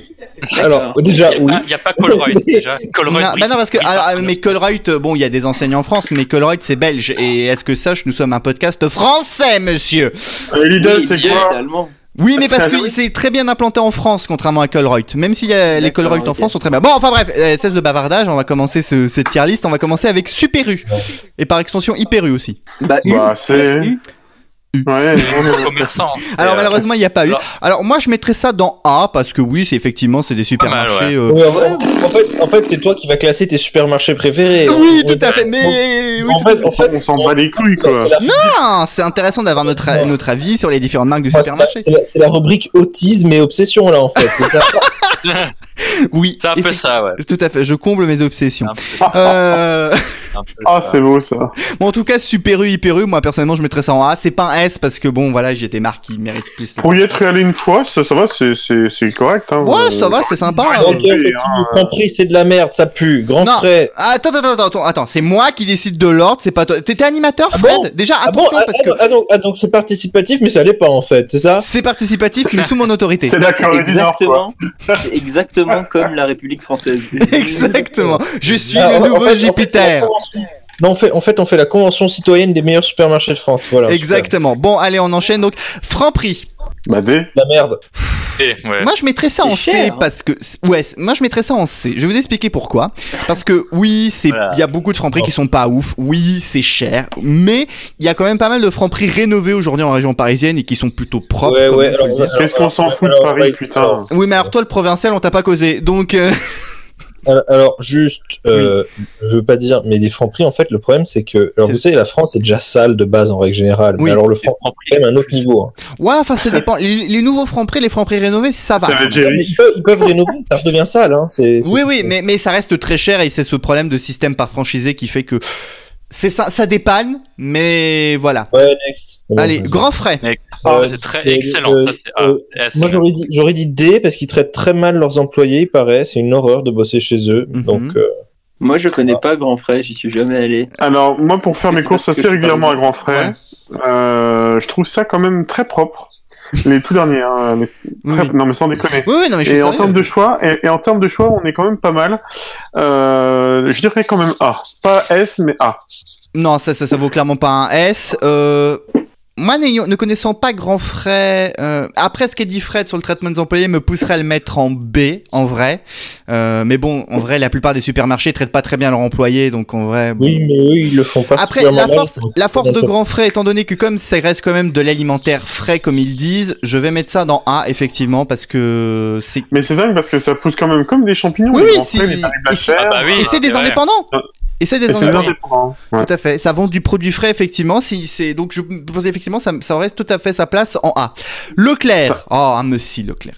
Alors, déjà, Il oui. n'y a pas (laughs) déjà. Non, brille. bah non, parce que ah, ah, mais Colruyt, euh, bon, il y a des enseignes en France, mais Colruyt c'est belge. Et est-ce que sache, nous sommes un podcast français, monsieur? Et Lidl, Oui, c'est quoi? c'est allemand. Oui, mais parce que c'est très bien implanté en France, contrairement à Colruyt. Même si les Colruyt en. France sont très bien. Bon, enfin bref, euh, cesse de bavardage, on va commencer ce, cette tier list. On va commencer avec Super U. Et par extension, Hyper U aussi. Bah, Bah, c'est- U. Ouais, commerçant. (laughs) Alors euh, malheureusement, il n'y a pas eu. alors- moi, je mettrais ça dans A, parce que oui, c'est effectivement, c'est des supermarchés. euh, en, fait, en fait c'est toi qui vas classer tes supermarchés préférés. Oui, On- tout à fait. Mais oui, En fait, en fait, on s'en bat les couilles, quoi. la, Ah, c'est intéressant d'avoir notre, notre avis sur les différentes marques c'est la- c'est la rubrique autisme et obsession là en fait. (laughs) (laughs) Oui, C'est un peu ça, ouais. Tout à fait, je comble mes obsessions. Euh... Ah, c'est beau, ça. Bon, en tout cas, Super U, Hyper U, moi personnellement, je mettrais ça en A. C'est pas un S parce que bon, voilà, j'ai des marques qui méritent plus. Pour y être allé une fois, ça, ça va, c'est, c'est, c'est correct, hein. Ouais, Euh, ça va, c'est sympa. Ouais, hein. Hein. Franprix, c'est de la merde, ça pue. Grand Non. frais. Attends, attends, attends, attends, attends, c'est moi qui décide de l'ordre, c'est pas toi. T'étais animateur, Ah Fred? bon? Déjà, Ah bon? attention, ah, parce ah, que non, ah, donc, ah, donc c'est participatif, mais ça l'est pas en fait, c'est ça? C'est participatif, mais sous mon autorité. C'est quoi. exactement, c'est exactement comme la République française. (laughs) Exactement. Je suis Ah, le en- en nouveau fait- en fait, Jupiter. convention- Non, en fait, en fait, on fait la convention citoyenne des meilleurs supermarchés de France. Voilà. Exactement. Bon, allez, on enchaîne donc. Franprix. Bah, D. La merde. Ouais. Moi, je mettrais ça en C cher, hein. parce que ouais, moi je mettrais ça en C. Je vais vous expliquer pourquoi. Parce que oui, c'est il Voilà. y a beaucoup de francs-prix qui sont pas ouf. Oui, c'est cher, mais il y a quand même pas mal de francs-prix rénovés aujourd'hui en région parisienne et qui sont plutôt propres. Ouais, ouais. Qu'est-ce qu'on s'en fout de Paris, putain alors, Oui, mais alors toi le provincial, on t'a pas causé. Donc euh, alors, alors, juste, euh, je veux pas dire, mais les francs prix, en fait, le problème, c'est que, alors vous savez, la France est déjà sale de base en règle générale. Oui. Mais alors, le franc Franprix. c'est quand même un autre niveau. hein. ouais, enfin ça dépend. les, les nouveaux francs-prix, les francs-prix rénovés, ça va. Ils, peuvent, ils peuvent rénover, ça redevient sale. Hein. Oui, oui, mais, mais ça reste très cher et c'est ce problème de système par franchisé qui fait que C'est ça, ça dépanne, mais voilà. Ouais, next. Allez, grand frais. Ah, Euh, c'est très excellent. euh, ça, c'est A, euh. Moi, j'aurais dit, j'aurais dit D parce qu'ils traitent très mal leurs employés, il paraît. C'est une horreur de bosser chez eux. Mhm. Donc, euh, Moi, je connais pas Grand Frais, j'y suis jamais allé. Alors, moi, pour faire mes courses assez régulièrement à. Grand Frais, euh, je trouve ça quand même très propre. (laughs) Les tout derniers, hein, les Oui, très- oui. non mais sans déconner. Oui, oui, non, mais je suis Et en termes de choix, et, et en termes de choix, on est quand même pas mal. Euh, je dirais quand même A, pas S, mais A. Non, ça, ça, ça vaut clairement pas un S. Euh, moi, ne connaissant pas Grand Frais, euh, après ce qu'a dit Fred sur le traitement des employés me pousserait à le mettre en B, en vrai. Euh, mais bon, en vrai, la plupart des supermarchés traitent pas très bien leurs employés, donc en vrai. bon. oui, mais eux, ils le font pas. Après, la force, la force de Grand Frais, étant donné que comme ça reste quand même de l'alimentaire frais, comme ils disent, je vais mettre ça dans A, effectivement, parce que c'est. Mais c'est dingue parce que ça pousse quand même comme des champignons. Oui, les frais, les. Ah bah oui, Et c'est des indépendants Et c'est des Et c'est des indépendants. indépendants. Ouais. Tout à fait. Ça vend du produit frais, effectivement. Si c'est donc je posais effectivement, ça, ça aurait tout à fait sa place en A. Leclerc. Oh, un messi Leclerc.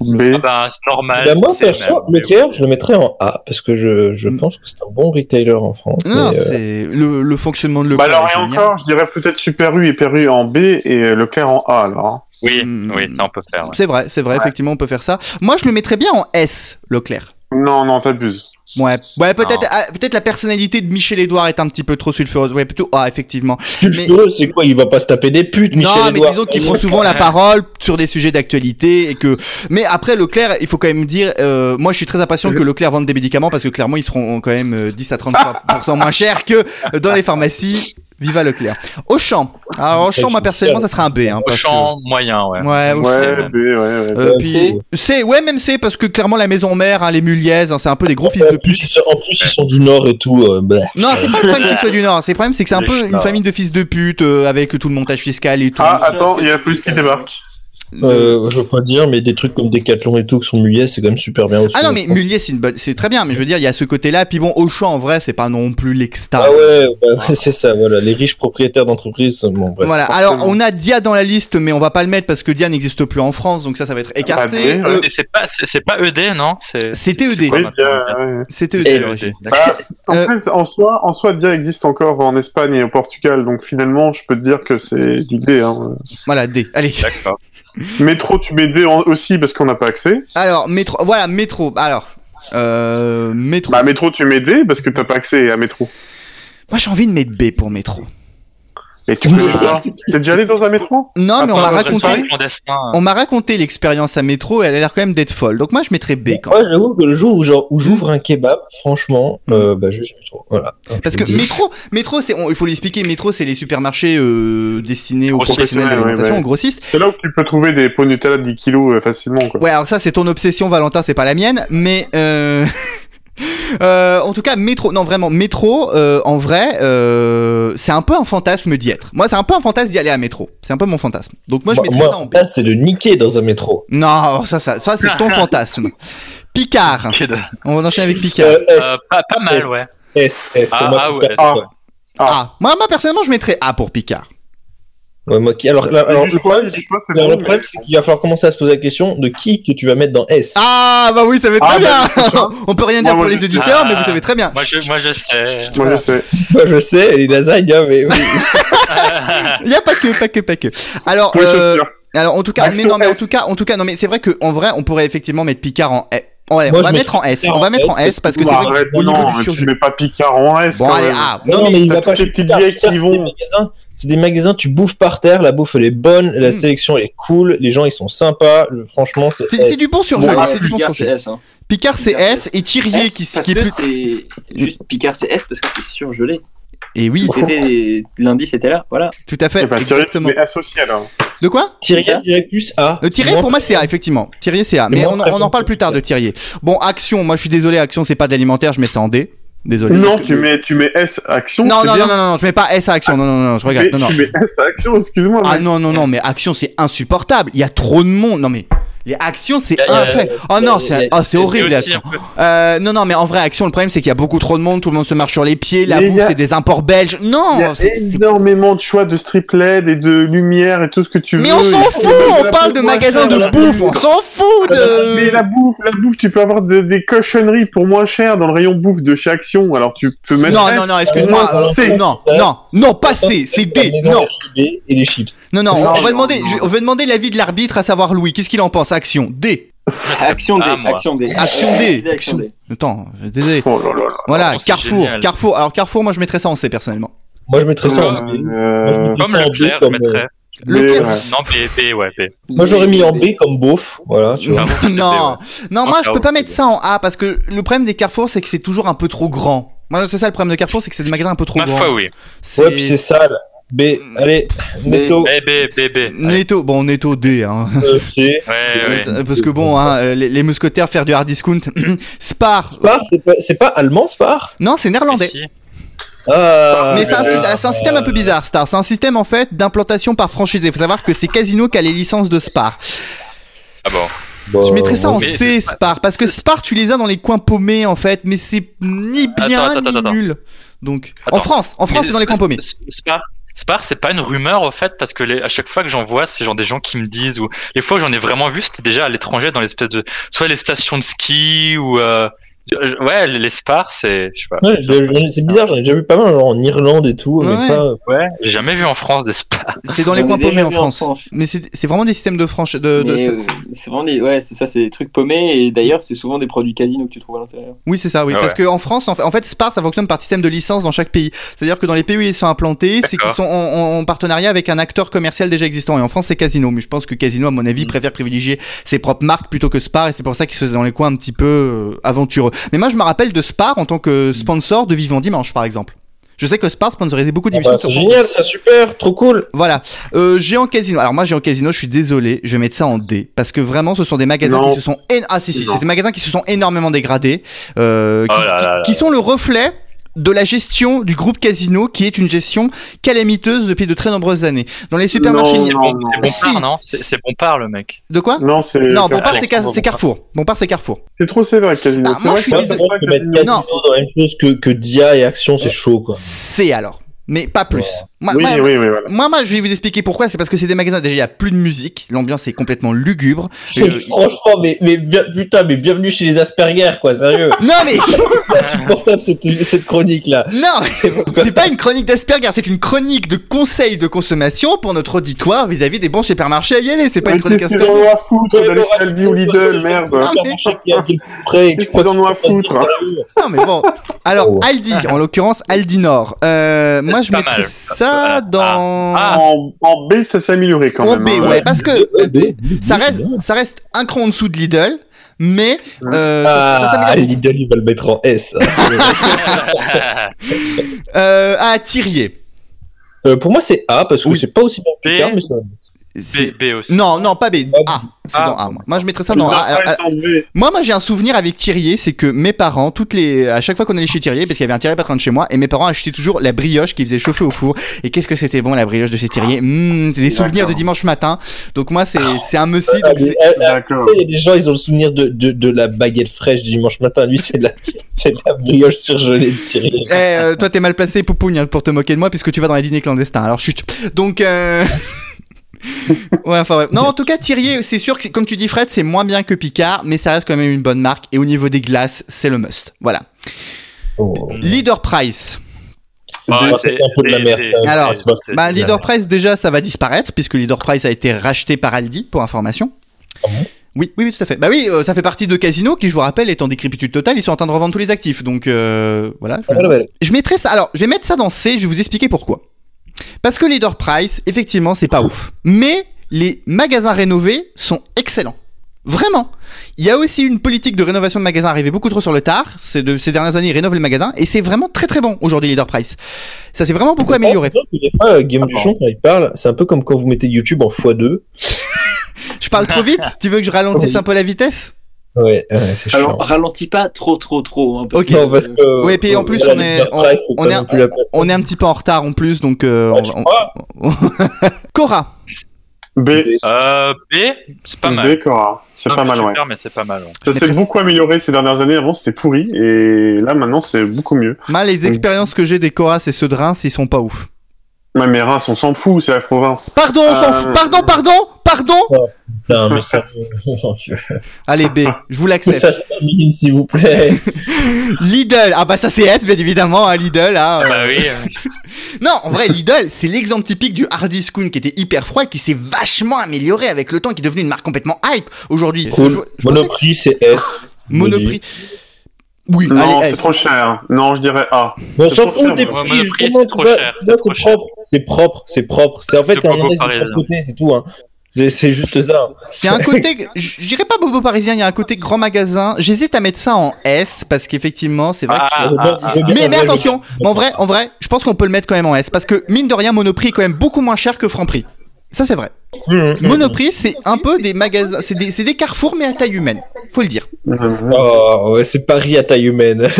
B. Ah bah, c'est normal. Bah, moi, perso, même, mais Leclerc, oui. je le mettrais en A parce que je, je Mm. pense que c'est un bon retailer en France. Non, mais, euh, c'est le, le fonctionnement de Bah Leclerc. alors, est et encore, je dirais peut-être Super U et Perru en B et euh, Leclerc en A, alors. Oui, Hmm. oui, ça on peut faire. ouais. C'est vrai, c'est vrai. Effectivement, on peut faire ça. Moi, je le mettrais bien en S, Leclerc. Non, non, t'abuses. Ouais, ouais, peut-être, ah, peut-être la personnalité de Michel Edouard est un petit peu trop sulfureuse. Ouais, plutôt A, effectivement. sulfureux, c'est quoi? Il va pas se taper des putes, Michel non, mais Edouard. disons qu'il prend souvent la parole sur des sujets d'actualité et que. Mais après Leclerc, il faut quand même dire, euh, moi je suis très impatient que Leclerc vende des médicaments parce que clairement ils seront quand même euh, 10 à 30% moins chers que dans les pharmacies. Viva Leclerc. Auchan. Alors Auchan, moi personnellement, ça sera un B. Hein, parce que- Auchan moyen, ouais. Ouais, Auchan. Ouais, c'est- B, ouais, ouais. Euh, puis- C. ouais même c'est parce que clairement la maison mère hein, les Muliez hein, c'est un peu des gros fils en, de plus, pute en plus, ils sont du Nord et tout. euh, bah. non c'est pas le problème qu'ils soient du Nord c'est le problème c'est que c'est un peu une famille de fils de pute euh, avec tout le montage fiscal et tout Ah, attends, il y a plus qui débarque. Euh, je veux pas dire, mais des trucs comme Decathlon et tout qui sont muliers, c'est quand même super bien aussi. Ah non mais Mulier c'est une bonne c'est très bien mais je veux dire il y a ce côté là puis bon Auchan en vrai c'est pas non plus l'exta Ah ouais, bah, (laughs) c'est ça, voilà. Les riches propriétaires d'entreprises, bon, bref. voilà alors on a Dia dans la liste mais on va pas le mettre parce que Dia n'existe plus en France donc ça ça va être écarté Ah, bien, Euh, Et C'est pas, c'est c'est pas ED, non? C'est- C'était c'est- ED. ED? ouais. c'était eux, l'origine. Bah, en Euh, fait, en soi, en soi, Dia existe encore en Espagne et au Portugal, donc finalement, je peux te dire que c'est du D. Hein. voilà D allez D'accord. (laughs) Métro, tu mets D aussi parce qu'on n'a pas accès. alors métro voilà métro alors euh, métro Bah, métro, tu mets D parce que t'as pas accès à métro. moi j'ai envie de mettre B pour métro Et tu connais pas T'es déjà allé dans un métro non mais on m'a raconté. On m'a raconté l'expérience à métro et elle a l'air quand même d'être folle. Donc moi je mettrais B quand même. Moi, j'avoue que le jour où, genre, où j'ouvre un kebab, franchement, euh, bah, je vais trop. Voilà. Parce que métro, métro c'est, on- il faut l'expliquer, métro c'est les supermarchés euh, destinés aux professionnels de ouais, l'alimentation, ouais. aux grossistes. C'est là où tu peux trouver des pots Nutella de 10 kilos euh, facilement, quoi. Ouais alors ça c'est ton obsession Valentin, c'est pas la mienne, mais (laughs) euh... en tout cas métro, non vraiment métro, euh, en vrai, euh, c'est un peu un fantasme d'y être. Moi c'est un peu un fantasme d'y aller à métro. C'est un peu mon fantasme. Donc moi je mettrais ça en B. c'est de niquer dans un métro. Non ça ça ça c'est ton (laughs) fantasme. Picard. On va enchaîner avec Picard. Euh, S, Euh, pas, pas mal, ouais. S, S, pour Ah, moi, ah, ouais. Ah. Ah, moi, moi personnellement je mettrais A pour Picard. Ouais, moi, qui... Alors, là, alors, le problème, c'est qu'il va falloir commencer à se poser la question de qui que tu vas mettre dans S. Ah bah oui, ça va très Ah, bien. bah, (laughs) On peut rien dire Moi, pour moi, les auditeurs, Ah. mais vous savez très bien. Moi, je, moi, je sais. (laughs) Moi, je sais. (laughs) Moi, je sais, les lasagnes, hein, mais oui. Il y a pas que, pas que, pas que. Alors, Oui, euh, alors en tout cas, mais non, mais en S. tout cas, en tout cas, non, mais c'est vrai que en vrai, on pourrait effectivement mettre Picard en. S. Ouais, Moi, on va mettre en S. On va mettre en S, parce que c'est vrai niveau non, du tu mets pas Picard en S. Bon allez, ah, Non, non mais. il va pas petites vieilles qui vont. magasins- C'est des magasins, tu bouffes par terre, la bouffe elle est bonne, la Mm. sélection elle est cool, les gens ils sont sympas, le- franchement c'est C'est du bon surjeu, c'est du bon Picard, c'est surjeu. S. Hein. Picard c'est Picard, S et Thierry S, qui, parce qui est que plus. juste Picard, c'est S parce que c'est surgelé. Et oui, C'était lundi, c'était là, voilà. tout à fait, Eh ben, Thierry, exactement. associé alors. De quoi? Thierry, je dirais plus A. Le Thierry, Moi, pour moi, c'est A, effectivement. Thierry, c'est A. Mais on, en parle plus tard de Thierry. Bon, Action, moi je suis désolé, Action, c'est pas d'alimentaire, je mets ça en D. Désolé. Non, tu mets, tu mets S action. Non, non, non, non, non, je mets pas S à Action. Non, non, non, je regarde. Mais Non, non. Tu mets S action, excuse-moi. Ah non, non, non, mais Action, c'est insupportable. Il y a trop de monde. Non, mais Les actions, c'est un fait. Oh non, c'est oh, c'est horrible les actions. Euh, non, non, mais en vrai, action, le problème, c'est qu'il y a beaucoup trop de monde, tout le monde se marche sur les pieds, la Mais bouffe, a- c'est des imports belges. Il y Non, a énormément de choix de strip LED et de lumière et tout ce que tu veux. Mais on s'en fout, on parle de magasins de bouffe, on s'en fout Mais de. la bouffe, la bouffe, tu peux avoir de- des cochonneries pour moins cher dans le rayon bouffe de chez Action. Alors tu peux mettre. Non, non, non, excuse-moi. C'est- Non, non, non, pas C, c'est maison Non, et les chips. non, non, Non, on va non, demander, non. on va demander l'avis de l'arbitre, à savoir Louis. Qu'est-ce qu'il en pense? Action D. Action D, Ah, action D. Action D. Action D. Attends, désolé. Oh là là là. Voilà, Oh, Carrefour, génial. Carrefour. Alors Carrefour, moi je mettrais ça en C personnellement. Moi, je mettrais ça en B. Euh, je mettrais Comme le B clair, je mettrais. Leclerc. ouais. Non, B, B, ouais, B. Moi, j'aurais mis en B comme beauf. Voilà, tu vois. B, non, non, moi je Encore peux pas mettre ça en A parce que le problème des Carrefour c'est que c'est toujours un peu trop grand. Moi c'est ça le problème de Carrefour, c'est que c'est des magasins un peu trop Ma grands. foi, oui. C'est- Ouais, puis c'est sale. B. Allez, Netto. B, B, B. Netto, bon Netto D hein. euh, C. (laughs) Ouais, ouais. Euh, Parce que bon, hein, les, les mousquetaires faire du hard discount. (clears throat) Spar. Spar, c'est pas, allemand, Spar? Non, c'est néerlandais. Si. Ah, Mais c'est un, euh, système un peu bizarre, Star. C'est un système en fait d'implantation par franchisé. Faut savoir que c'est Casino qui a les licences de Spar. Ah bon? Bah, Je mettrais ça en mais C, Spar, parce que Spar tu les as dans les coins paumés en fait, mais c'est ni bien Attends, attends, ni attends. nul. Donc, en. France, en France Mais c'est dans les coins paumés. Spar, Spar, c'est pas une rumeur au fait parce que à chaque fois que j'en vois, c'est genre des gens qui me disent ou les fois où j'en ai vraiment vu, c'était déjà à l'étranger dans l'espèce de soit les stations de ski ou euh, ouais les Spar, c'est je sais pas. Ouais, c'est bizarre, j'en ai déjà vu pas mal genre en Irlande et tout, Ouais. mais pas. Ouais, j'ai jamais vu en France des Spar. C'est dans les coins paumés en France. Mais c'est c'est vraiment des systèmes de franchise. De, de- Mais, c'est- euh, c'est vraiment des, ouais, c'est ça, c'est des trucs paumés et d'ailleurs c'est souvent des produits casino que tu trouves à l'intérieur. Oui, c'est ça, oui. Ah Parce ouais. qu'en France, en fait, en fait, Spar, ça fonctionne par système de licence dans chaque pays. C'est-à-dire que dans les pays où ils sont implantés, c'est qu'ils sont en, en- en partenariat avec un acteur commercial déjà existant. Et en France, c'est Casino. Mais je pense que Casino, à mon avis, préfère privilégier ses propres marques plutôt que Spar. Et c'est pour ça qu'ils sont dans les coins un petit peu euh, aventureux. Mais moi, je me rappelle de Spar en tant que sponsor de Vivant Dimanche, par exemple. Je sais que Spar sponsorisait beaucoup Ah d'émissions. bah, sur c'est génial, ça super, trop cool. Voilà. Euh, Géant Casino. Alors moi, Géant Casino, je suis désolé, je vais mettre ça en D parce que vraiment, ce sont des magasins Non. qui se sont ah si si, c'est des magasins qui se sont énormément dégradés, euh, qui, Oh là qui- là là. qui sont le reflet de la gestion du groupe Casino, qui est une gestion calamiteuse depuis de très nombreuses années. Dans les supermarchés, Non, il y a- non, non. C'est Si. Bompard, non? C'est Bompard le mec. de quoi? Non, c'est. Non, Bompard c'est Ca- Alexandre c'est Carrefour. Bompard c'est Carrefour. C'est trop sévère, Casino. Ah, c'est moi, vrai je suis mettre Casino. Casino Non. dans la même chose que, que Dia et Action, c'est chaud quoi. C'est alors, mais pas plus. Moi, Oui, moi- oui, oui, voilà. moi, moi, je vais vous expliquer pourquoi. C'est parce que c'est des magasins déjà il y a plus de musique, l'ambiance est complètement lugubre. Euh, Franchement, mais, mais bien- putain, mais bienvenue chez les Asperger quoi, sérieux. (laughs) non mais C'est insupportable cette, cette chronique là. Non, (laughs) c'est pas une chronique d'Asperger, c'est une chronique de conseils de consommation pour notre auditoire vis-à-vis des bons supermarchés à y aller. C'est pas une chronique Asperger. ont à foutre d'aller chez Aldi ou Lidl, merde. Qu'ils en ont à ça foutre. Non, mais bon. Alors, Oh. Aldi, en l'occurrence, Aldi Nord. Euh, moi, je Pas mettrais ça dans. Ah. En, en B, ça s'est amélioré quand en même. B, hein. ouais, parce que ça reste, ça reste un cran en dessous de Lidl, mais euh, ça, ça Ah, s'améliore. Lidl, il va le mettre en S. (laughs) (laughs) Euh, à Thirier. Euh, pour moi, c'est A parce que Oui. c'est pas aussi bon que B. Picard, mais ça. C'est- B, B aussi. Non, non, pas B. Ah, A. C'est Ah. dans A, moi. Moi, je mettrais ça dans A. Moi, moi, j'ai un souvenir avec Thirier, c'est que mes parents, toutes les, à chaque fois qu'on allait chez Thirier, parce qu'il y avait un Thirier pas très loin de chez moi, et mes parents achetaient toujours la brioche qui faisait chauffer au four. Et qu'est-ce que c'était bon la brioche de chez Thirier Mmh, c'est des souvenirs de dimanche matin. Donc moi, c'est, c'est un messie. Ah, Donc euh, D'accord. Il y a des gens, ils ont le souvenir de, de, de la baguette fraîche du dimanche matin. Lui, c'est de la, (laughs) c'est de la brioche surgelée de Thierry. Eh, euh, toi, t'es mal placé, Poupougne, hein, pour te moquer de moi, puisque tu vas dans les dîners clandestins. Alors chut. Donc. Euh... (laughs) (laughs) ouais, enfin bref. Non, en tout cas, Thirier, c'est sûr que, comme tu dis, Fred, c'est moins bien que Picard, mais ça reste quand même une bonne marque. Et au niveau des glaces, c'est le must. Voilà. Oh. Leader Price. Même. Alors, Bah, Leader Price, déjà, ça va disparaître, puisque Leader Price a été racheté par Aldi, pour information. Ah bon? Oui, oui, oui, tout à fait. Bah oui, euh, ça fait partie de Casino, qui, je vous rappelle, est en décrépitude totale. Ils sont en train de revendre tous les actifs. Donc, euh, voilà. je- Ah, ouais, ouais. Je mettrai ça. Alors, je vais mettre ça dans C. Je vais vous expliquer pourquoi. Parce que Leader Price, effectivement, c'est pas ouf. Mais les magasins rénovés sont excellents. Vraiment. Il y a aussi une politique de rénovation de magasins arrivée beaucoup trop sur le tard. C'est de ces dernières années, ils rénovent les magasins et c'est vraiment très très bon aujourd'hui Leader Price. Ça s'est vraiment beaucoup amélioré. Quand il parle, c'est un peu comme quand vous mettez YouTube en x2. (laughs) Je parle trop vite. Tu veux que je ralentisse un peu la vitesse? Ouais, ouais c'est chiant. Alors, ralentis pas trop, trop, trop. hein, parce Ok. que, parce que. Oui, et puis en plus, on est- on- est- peine. On est un petit peu en retard en plus, donc euh, on- crois (laughs) Cora. B. Euh, B, c'est pas mal. B, Cora. C'est pas mais mal, ouais. mais c'est pas mal. ouais. Ça s'est beaucoup amélioré ces dernières années. Avant, c'était pourri. Et là, maintenant, c'est beaucoup mieux. Moi, les expériences que j'ai des Cora, c'est ceux de Reims, ils sont pas ouf. Ouais, mais Reims, on s'en fout, c'est la province. Pardon, on s'en Euh, fout. Pardon, pardon, pardon. Putain, mais ça, (laughs) Allez, B, je vous l'accepte. ça se termine, s'il vous plaît. (laughs) Lidl, ah bah ça c'est S, bien évidemment, hein, Lidl. Hein, euh. Bah oui. (laughs) euh, Non, en vrai, Lidl, c'est l'exemple typique du hard discount qui était hyper froid, et qui s'est vachement amélioré avec le temps, qui est devenu une marque complètement hype aujourd'hui. Cool. Je- je pensais Monoprix, c'est S. Monoprix. Oui, Non, allez, c'est S. trop cher. Non, je dirais A. On C'est s'en fout des prix, Monoprix, justement, c'est tu trop vois, c'est c'est trop cher. propre, c'est propre, c'est propre. C'est en fait, c'est un bobo analyse de côté, c'est tout. Hein. C'est c'est juste ça. C'est un côté, je dirais pas bobo parisien, il y a un côté grand magasin. J'hésite à mettre ça en S parce qu'effectivement, c'est vrai que Ah, c'est- ah, ah, bien- Mais, mais attention, mais en vrai, en vrai, je pense qu'on peut le mettre quand même en S parce que mine de rien, Monoprix est quand même beaucoup moins cher que Franprix. Ça c'est vrai. Monoprix, c'est un peu des magasins, c'est des, c'est des carrefours mais à taille humaine. Faut le dire. Oh, ouais, c'est Paris à taille humaine. (laughs)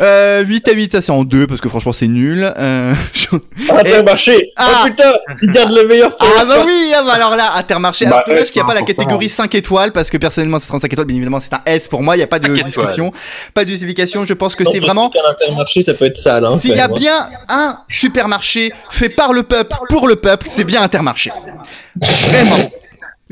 Euh, 8 à 8, ça c'est en 2 parce que franchement c'est nul. Euh, (laughs) je- Intermarché Ah. Oh putain Il garde le meilleur pour Ah bah fin. oui, ah bah alors là, Intermarché. Bah, Alors dommage S, qu'il n'y a pas la catégorie 5 étoiles parce que personnellement ça sera en 5 étoiles, bien évidemment c'est un S pour moi, il n'y a pas de étoiles. discussion, pas de justification. Je pense que c'est vraiment Intermarché, ça peut être sale. Hein, S'il y a hein. bien un supermarché fait par le peuple, pour le peuple, c'est bien Intermarché. Vraiment. (laughs)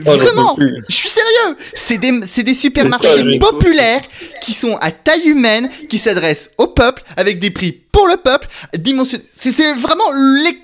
Oh, Vraiment, plus. je suis sérieux. C'est des, c'est des supermarchés populaires qui sont à taille humaine, qui s'adressent au peuple avec des prix pour le peuple. dimension- C'est vraiment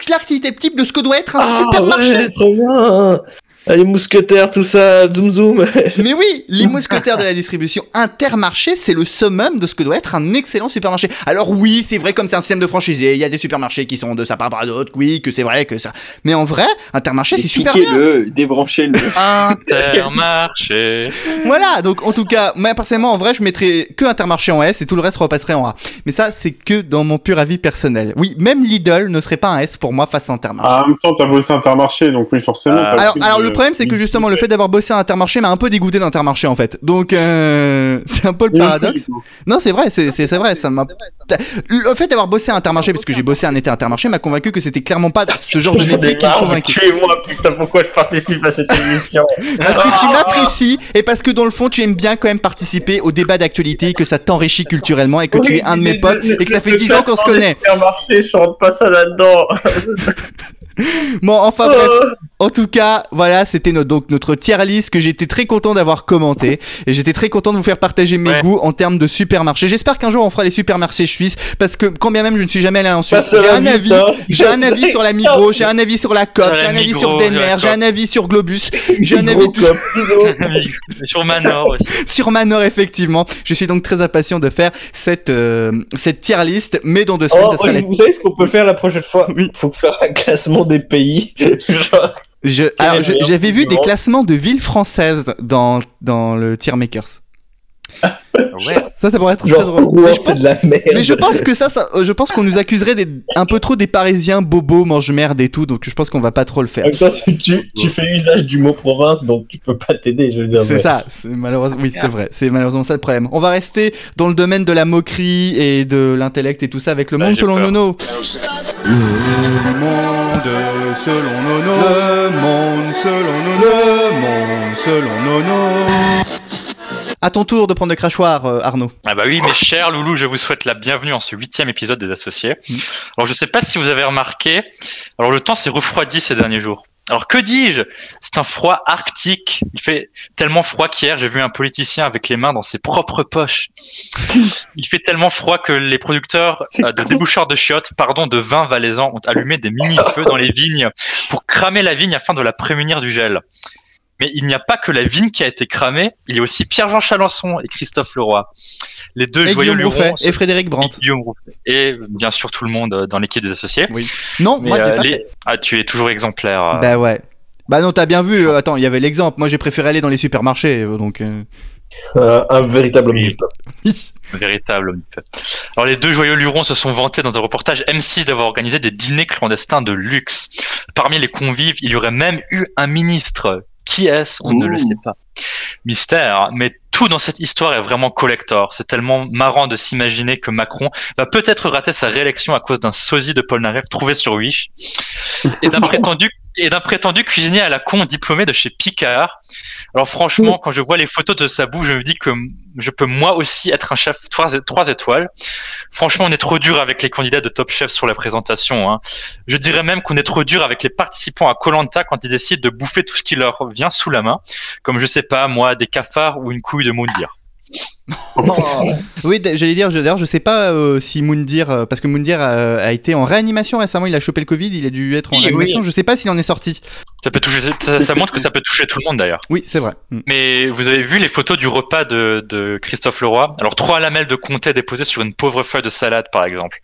l'activité type de ce que doit être un Ah supermarché. ouais, trop bien Les mousquetaires, tout ça, zoom zoom. (laughs) Mais oui, les mousquetaires de la (laughs) distribution intermarché, c'est le summum de ce que doit être un excellent supermarché. Alors oui, c'est vrai comme c'est un système de franchisé, il y a des supermarchés qui sont de ça par rapport à d'autres, oui, que c'est vrai que ça. Mais en vrai, intermarché c'est super bien. Piquez-le, débranchez-le. (laughs) Intermarché. Voilà, donc en tout cas, moi personnellement en vrai, je mettrais que intermarché en S et tout le reste repasserait en A. Mais ça, c'est que dans mon pur avis personnel. Oui, même Lidl ne serait pas un S pour moi face à intermarché. Ah, en même temps, t'as bossé Intermarché, donc oui, forcément. Ah. t'as Alors, plus alors de- le problème c'est que justement le fait d'avoir bossé à Intermarché m'a un peu dégoûté d'Intermarché en fait. Donc euh, (laughs) c'est un peu le paradoxe. Non, c'est vrai, c'est vrai, ça m'a. Le fait d'avoir bossé à Intermarché, parce que j'ai bossé un été à Intermarché, m'a convaincu que c'était clairement pas ce genre de (laughs) métier qui me convainquait. Tuez-moi, putain, pourquoi je participe à cette émission (laughs) Parce que tu m'apprécies et parce que dans le fond, tu aimes bien quand même participer au débat d'actualité, que ça t'enrichit culturellement et que tu es un de mes potes et que ça fait 10 ans qu'on se connaît. Supermarché, je rentre pas ça là-dedans. (laughs) Bon, enfin bref. En tout cas, voilà, c'était notre, donc notre tier list que j'étais très content d'avoir commenté et j'étais très content de vous faire partager mes Ouais. goûts en termes de supermarché. J'espère qu'un jour on fera les supermarchés suisses parce que quand bien même je ne suis jamais allé en Suisse, j'ai un avis. hein. J'ai un avis sur la (laughs) Migros, j'ai un avis sur la COP, j'ai un avis sur Denner, j'ai un avis sur Globus, (laughs) j'ai un avis. Sur Manor aussi. sur Manor effectivement. Je suis donc très impatient de faire cette euh, cette tier list, mais dans deux semaines Oh, ça sera la- vous savez ce qu'on peut faire la prochaine fois? Oui. Faut faire un classement des pays. (laughs) Genre, Je, alors, j'avais vu des classements de villes françaises dans dans le tier makers. Ouais. Ça, ça pourrait être très genre drôle. Rouen, Mais je c'est pense- de la merde. Mais je pense que ça, ça euh, je pense qu'on nous accuserait des, un peu trop des Parisiens bobos, mange-merde et tout, donc je pense qu'on va pas trop le faire. Temps, tu, tu, tu fais usage du mot province, donc tu peux pas t'aider, je veux dire. C'est mais- ça, c'est malheureusement, oui, c'est vrai, c'est malheureusement ça le problème. On va rester dans le domaine de la moquerie et de l'intellect et tout ça avec le Bah, monde selon peur. Nono. Le monde selon Nono. Le monde selon Nono. Le monde selon Nono. À ton tour de prendre le crachoir, euh, Arnaud. Ah bah oui, mes chers loulous, je vous souhaite la bienvenue en ce huitième épisode des Associés. Mm. Alors je sais pas si vous avez remarqué, alors le temps s'est refroidi ces derniers jours. Alors que dis-je? C'est un froid arctique. Il fait tellement froid qu'hier j'ai vu un politicien avec les mains dans ses propres poches. Il fait tellement froid que les producteurs euh, de déboucheurs de chiottes, pardon, de vin valaisans ont allumé des mini-feux dans les vignes pour cramer la vigne afin de la prémunir du gel. Mais il n'y a pas que la vigne qui a été cramée, il y a aussi Pierre-Jean Chalençon et Christophe Leroy. Les deux Et joyeux Guillaume. Rouffet et Frédéric Brandt. Et bien sûr tout le monde euh, dans l'équipe des associés. Non, Mais, moi je euh, pas les- fait. Ah, tu es toujours exemplaire. euh, Bah ouais. Bah non, t'as bien vu. attends, il y avait l'exemple. Moi, j'ai préféré aller dans les supermarchés, donc. euh, un véritable homme Oui. du peuple. véritable. homme du peuple. Alors les deux joyeux lurons se sont vantés dans un reportage M6 d'avoir organisé des dîners clandestins de luxe. Parmi les convives, il y aurait même eu un ministre. Qui est-ce On ne le sait pas. Mystère, mais tout dans cette histoire est vraiment collector. C'est tellement marrant de s'imaginer que Macron va peut-être rater sa réélection à cause d'un sosie de Paul Naref trouvé sur Wish et d'un (laughs) prétendu et d'un prétendu cuisinier à la con diplômé de chez Picard. Alors franchement, quand je vois les photos de sa bouffe, je me dis que je peux moi aussi être un chef 3, trois étoiles. Franchement, on est trop dur avec les candidats de Top Chef sur la présentation. Hein. Je dirais même qu'on est trop dur avec les participants à Colanta quand ils décident de bouffer tout ce qui leur vient sous la main, comme je sais pas moi, des cafards ou une couille de Moundir. (laughs) (laughs) Oui, d- j'allais dire, je- d'ailleurs, je sais pas euh, si Moundir, euh, parce que Moundir a, a été en réanimation récemment, il a chopé le Covid, il a dû être en Oui, réanimation, oui. je sais pas s'il en est sorti. Ça peut toucher, ça, ça montre que ça peut toucher tout le monde d'ailleurs. Oui, c'est vrai. Mm. Mais vous avez vu les photos du repas de, de Christophe Leroy? Alors trois lamelles de comté déposées sur une pauvre feuille de salade par exemple.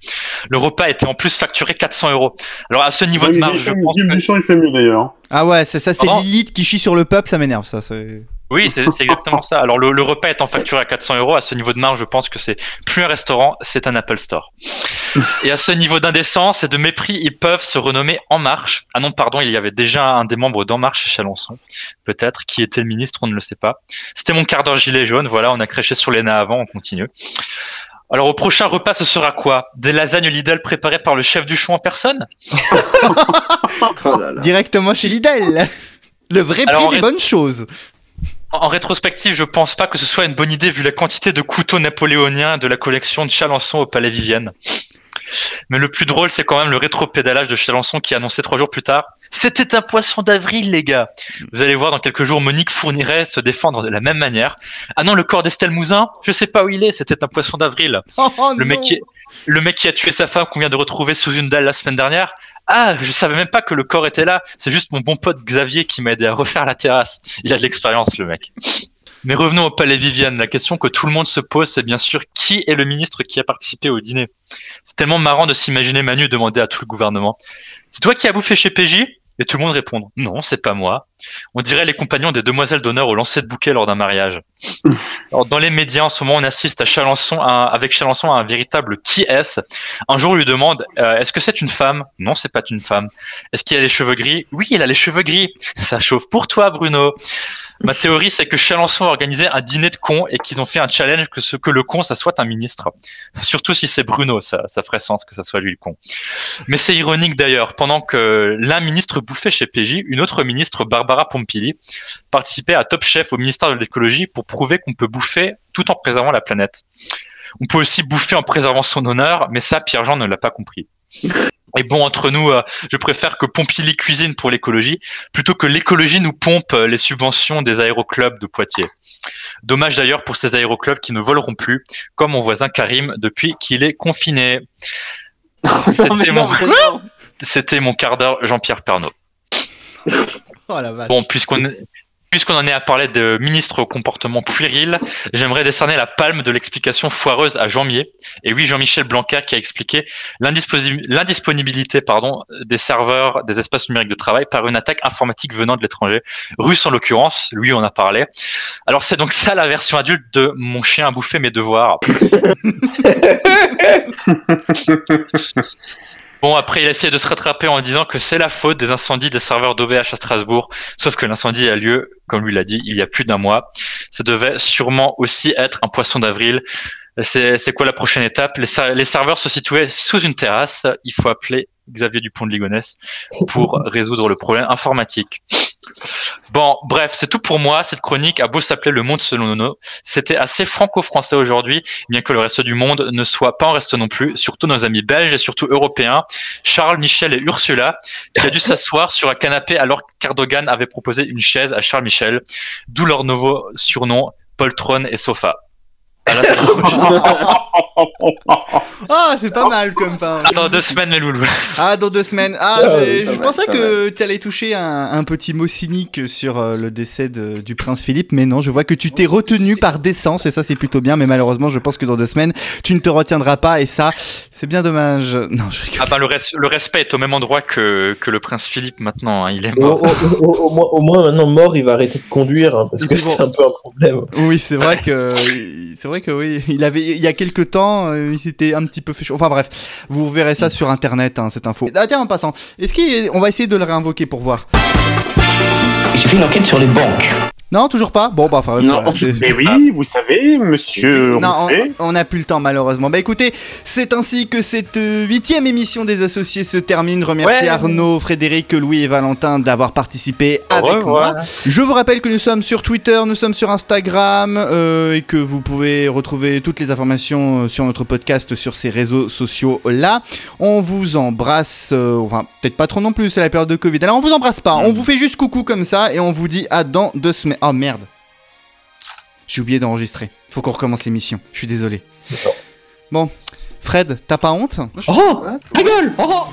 Le repas était en plus facturé 400 euros. Alors à ce niveau de Guy marge, je pense que- il fait mieux d'ailleurs. Ah ouais, c'est ça, c'est Lilith qui chie sur le peuple, ça m'énerve, ça. c'est- oui, c'est exactement ça. Alors le, le repas étant facturé à 400 euros, à ce niveau de marge, je pense que c'est plus un restaurant, c'est un Apple Store. Et à ce niveau d'indécence et de mépris, ils peuvent se renommer En Marche. Ah non, pardon, il y avait déjà un des membres d'En Marche chez Chalençon, peut-être, qui était ministre, on ne le sait pas. C'était mon quart d'heure gilet jaune, voilà, on a crêché sur les nains avant, on continue. Alors au prochain repas, ce sera quoi? Des lasagnes Lidl préparées par le chef du chou en personne? (laughs) Oh là là. Directement chez Lidl Le vrai Alors, prix des ré- bonnes choses. En rétrospective, je pense pas que ce soit une bonne idée vu la quantité de couteaux napoléoniens de la collection de Chalençon au Palais Vivienne. Mais le plus drôle, c'est quand même le rétro-pédalage de Chalençon qui annonçait trois jours plus tard C'était un poisson d'avril, les gars Vous allez voir dans quelques jours Monique fournirait se défendre de la même manière. Ah non, le corps d'Estelle Mouzin Je sais pas où il est, c'était un poisson d'avril. Oh, oh Le mec, non. Le mec qui a tué sa femme qu'on vient de retrouver sous une dalle la semaine dernière. Ah, je savais même pas que le corps était là. C'est juste mon bon pote Xavier qui m'a aidé à refaire la terrasse. Il a de l'expérience, le mec. Mais revenons au palais Viviane. La question que tout le monde se pose, c'est bien sûr qui est le ministre qui a participé au dîner. C'est tellement marrant de s'imaginer Manu demander à tout le gouvernement. C'est toi qui as bouffé chez PJ Et tout le monde répond non, c'est pas moi. On dirait les compagnons des demoiselles d'honneur au lancer de bouquet lors d'un mariage. Dans les médias, en ce moment, on assiste à Chalençon, avec Chalençon à un véritable qui est-ce? Un jour, on lui demande euh, est-ce que c'est une femme? Non, c'est pas une femme. Est-ce qu'il a les cheveux gris? Oui, il a les cheveux gris. Ça chauffe pour toi, Bruno. Ma théorie, c'est que Chalençon a organisé un dîner de cons et qu'ils ont fait un challenge que ce que le con, ça soit un ministre. Surtout si c'est Bruno, ça, ça ferait sens que ça soit lui le con. Mais c'est ironique d'ailleurs, pendant que l'un ministre bouffait chez PJ, une autre ministre, Barbara Pompili, participait à Top Chef au ministère de l'écologie pour prouver qu'on peut bouffer tout en préservant la planète. On peut aussi bouffer en préservant son honneur, mais ça, Pierre-Jean ne l'a pas compris. (laughs) Et bon, entre nous, euh, je préfère que Pompili cuisine pour l'écologie plutôt que l'écologie nous pompe euh, les subventions des aéroclubs de Poitiers. Dommage d'ailleurs pour ces aéroclubs qui ne voleront plus, comme mon voisin Karim depuis qu'il est confiné. (laughs) C'était mon- (laughs) mon quart d'heure Jean-Pierre Pernaud. Oh la vache. Bon, puisqu'on puisqu'on en est à parler de ministre au comportement puéril, j'aimerais décerner la palme de l'explication foireuse à Jean Mier. Et oui, Jean-Michel Blanquer qui a expliqué l'indisponibilité pardon, des serveurs des espaces numériques de travail par une attaque informatique venant de l'étranger, russe en l'occurrence, lui on a parlé. Alors c'est donc ça la version adulte de mon chien a bouffé mes devoirs. (laughs) (laughs) Bon, après, il a essayé de se rattraper en disant que c'est la faute des incendies des serveurs d'OVH à Strasbourg. Sauf que l'incendie a lieu, comme lui l'a dit, il y a plus d'un mois. Ça devait sûrement aussi être un poisson d'avril. C'est quoi la prochaine étape? Les, les serveurs se situaient sous une terrasse. Il faut appeler Xavier Dupont de Ligonnès pour résoudre le problème informatique. Bon, bref, c'est tout pour moi. Cette chronique a beau s'appeler Le Monde selon Nono, c'était assez franco-français aujourd'hui, bien que le reste du monde ne soit pas en reste non plus, surtout nos amis belges et surtout européens, Charles, Michel et Ursula, qui a dû s'asseoir sur un canapé alors qu'Erdogan avait proposé une chaise à Charles Michel, d'où leur nouveau surnom, Poltron et Sofa. (laughs) (laughs) Ah, c'est pas mal comme pain. Ah, dans deux semaines, mes loulous. Ah, dans deux semaines. Ah, Ah, oui, je pensais que tu allais toucher un, un petit mot cynique sur euh, le décès de- du prince Philippe, mais non, je vois que tu t'es retenu par décence, et ça c'est plutôt bien, mais malheureusement, je pense que dans deux semaines, tu ne te retiendras pas, et ça, c'est bien dommage. (laughs) Non, je rigole. Ah ben, le, res- le respect est au même endroit que, que le prince Philippe maintenant. hein. Il est Au, mort. au- au- au moins, au moins, maintenant mort, il va arrêter de conduire hein, parce que bon. c'est un peu un problème. Oui, c'est vrai que c'est vrai que oui, il avait il y a quelques temps, euh, il s'était un petit peu fait chaud. Enfin bref, vous verrez ça sur internet hein, cette info. Ah en passant, est-ce qu'on va essayer de le réinvoquer pour voir J'ai fait une enquête sur les banques. Non, toujours pas Bon, bah, enfin, Non, voilà, mais oui, vous savez, monsieur Non, on- n'a plus le temps malheureusement. Bah écoutez, c'est ainsi que cette euh, huitième émission des associés se termine. Remercie Ouais. Arnaud, Frédéric, Louis et Valentin d'avoir participé avec moi. Je vous rappelle que nous sommes sur Twitter, nous sommes sur Instagram euh, et que vous pouvez retrouver toutes les informations euh, sur notre podcast sur ces réseaux sociaux là. On vous embrasse, euh, enfin peut-être pas trop non plus, c'est la période de Covid. Alors on vous embrasse pas, on vous fait juste coucou comme ça et on vous dit à dans deux semaines. Oh merde. J'ai oublié d'enregistrer. Faut qu'on recommence l'émission. Je suis désolé. Bon, Fred, t'as pas honte? Oh Ta gueule Oh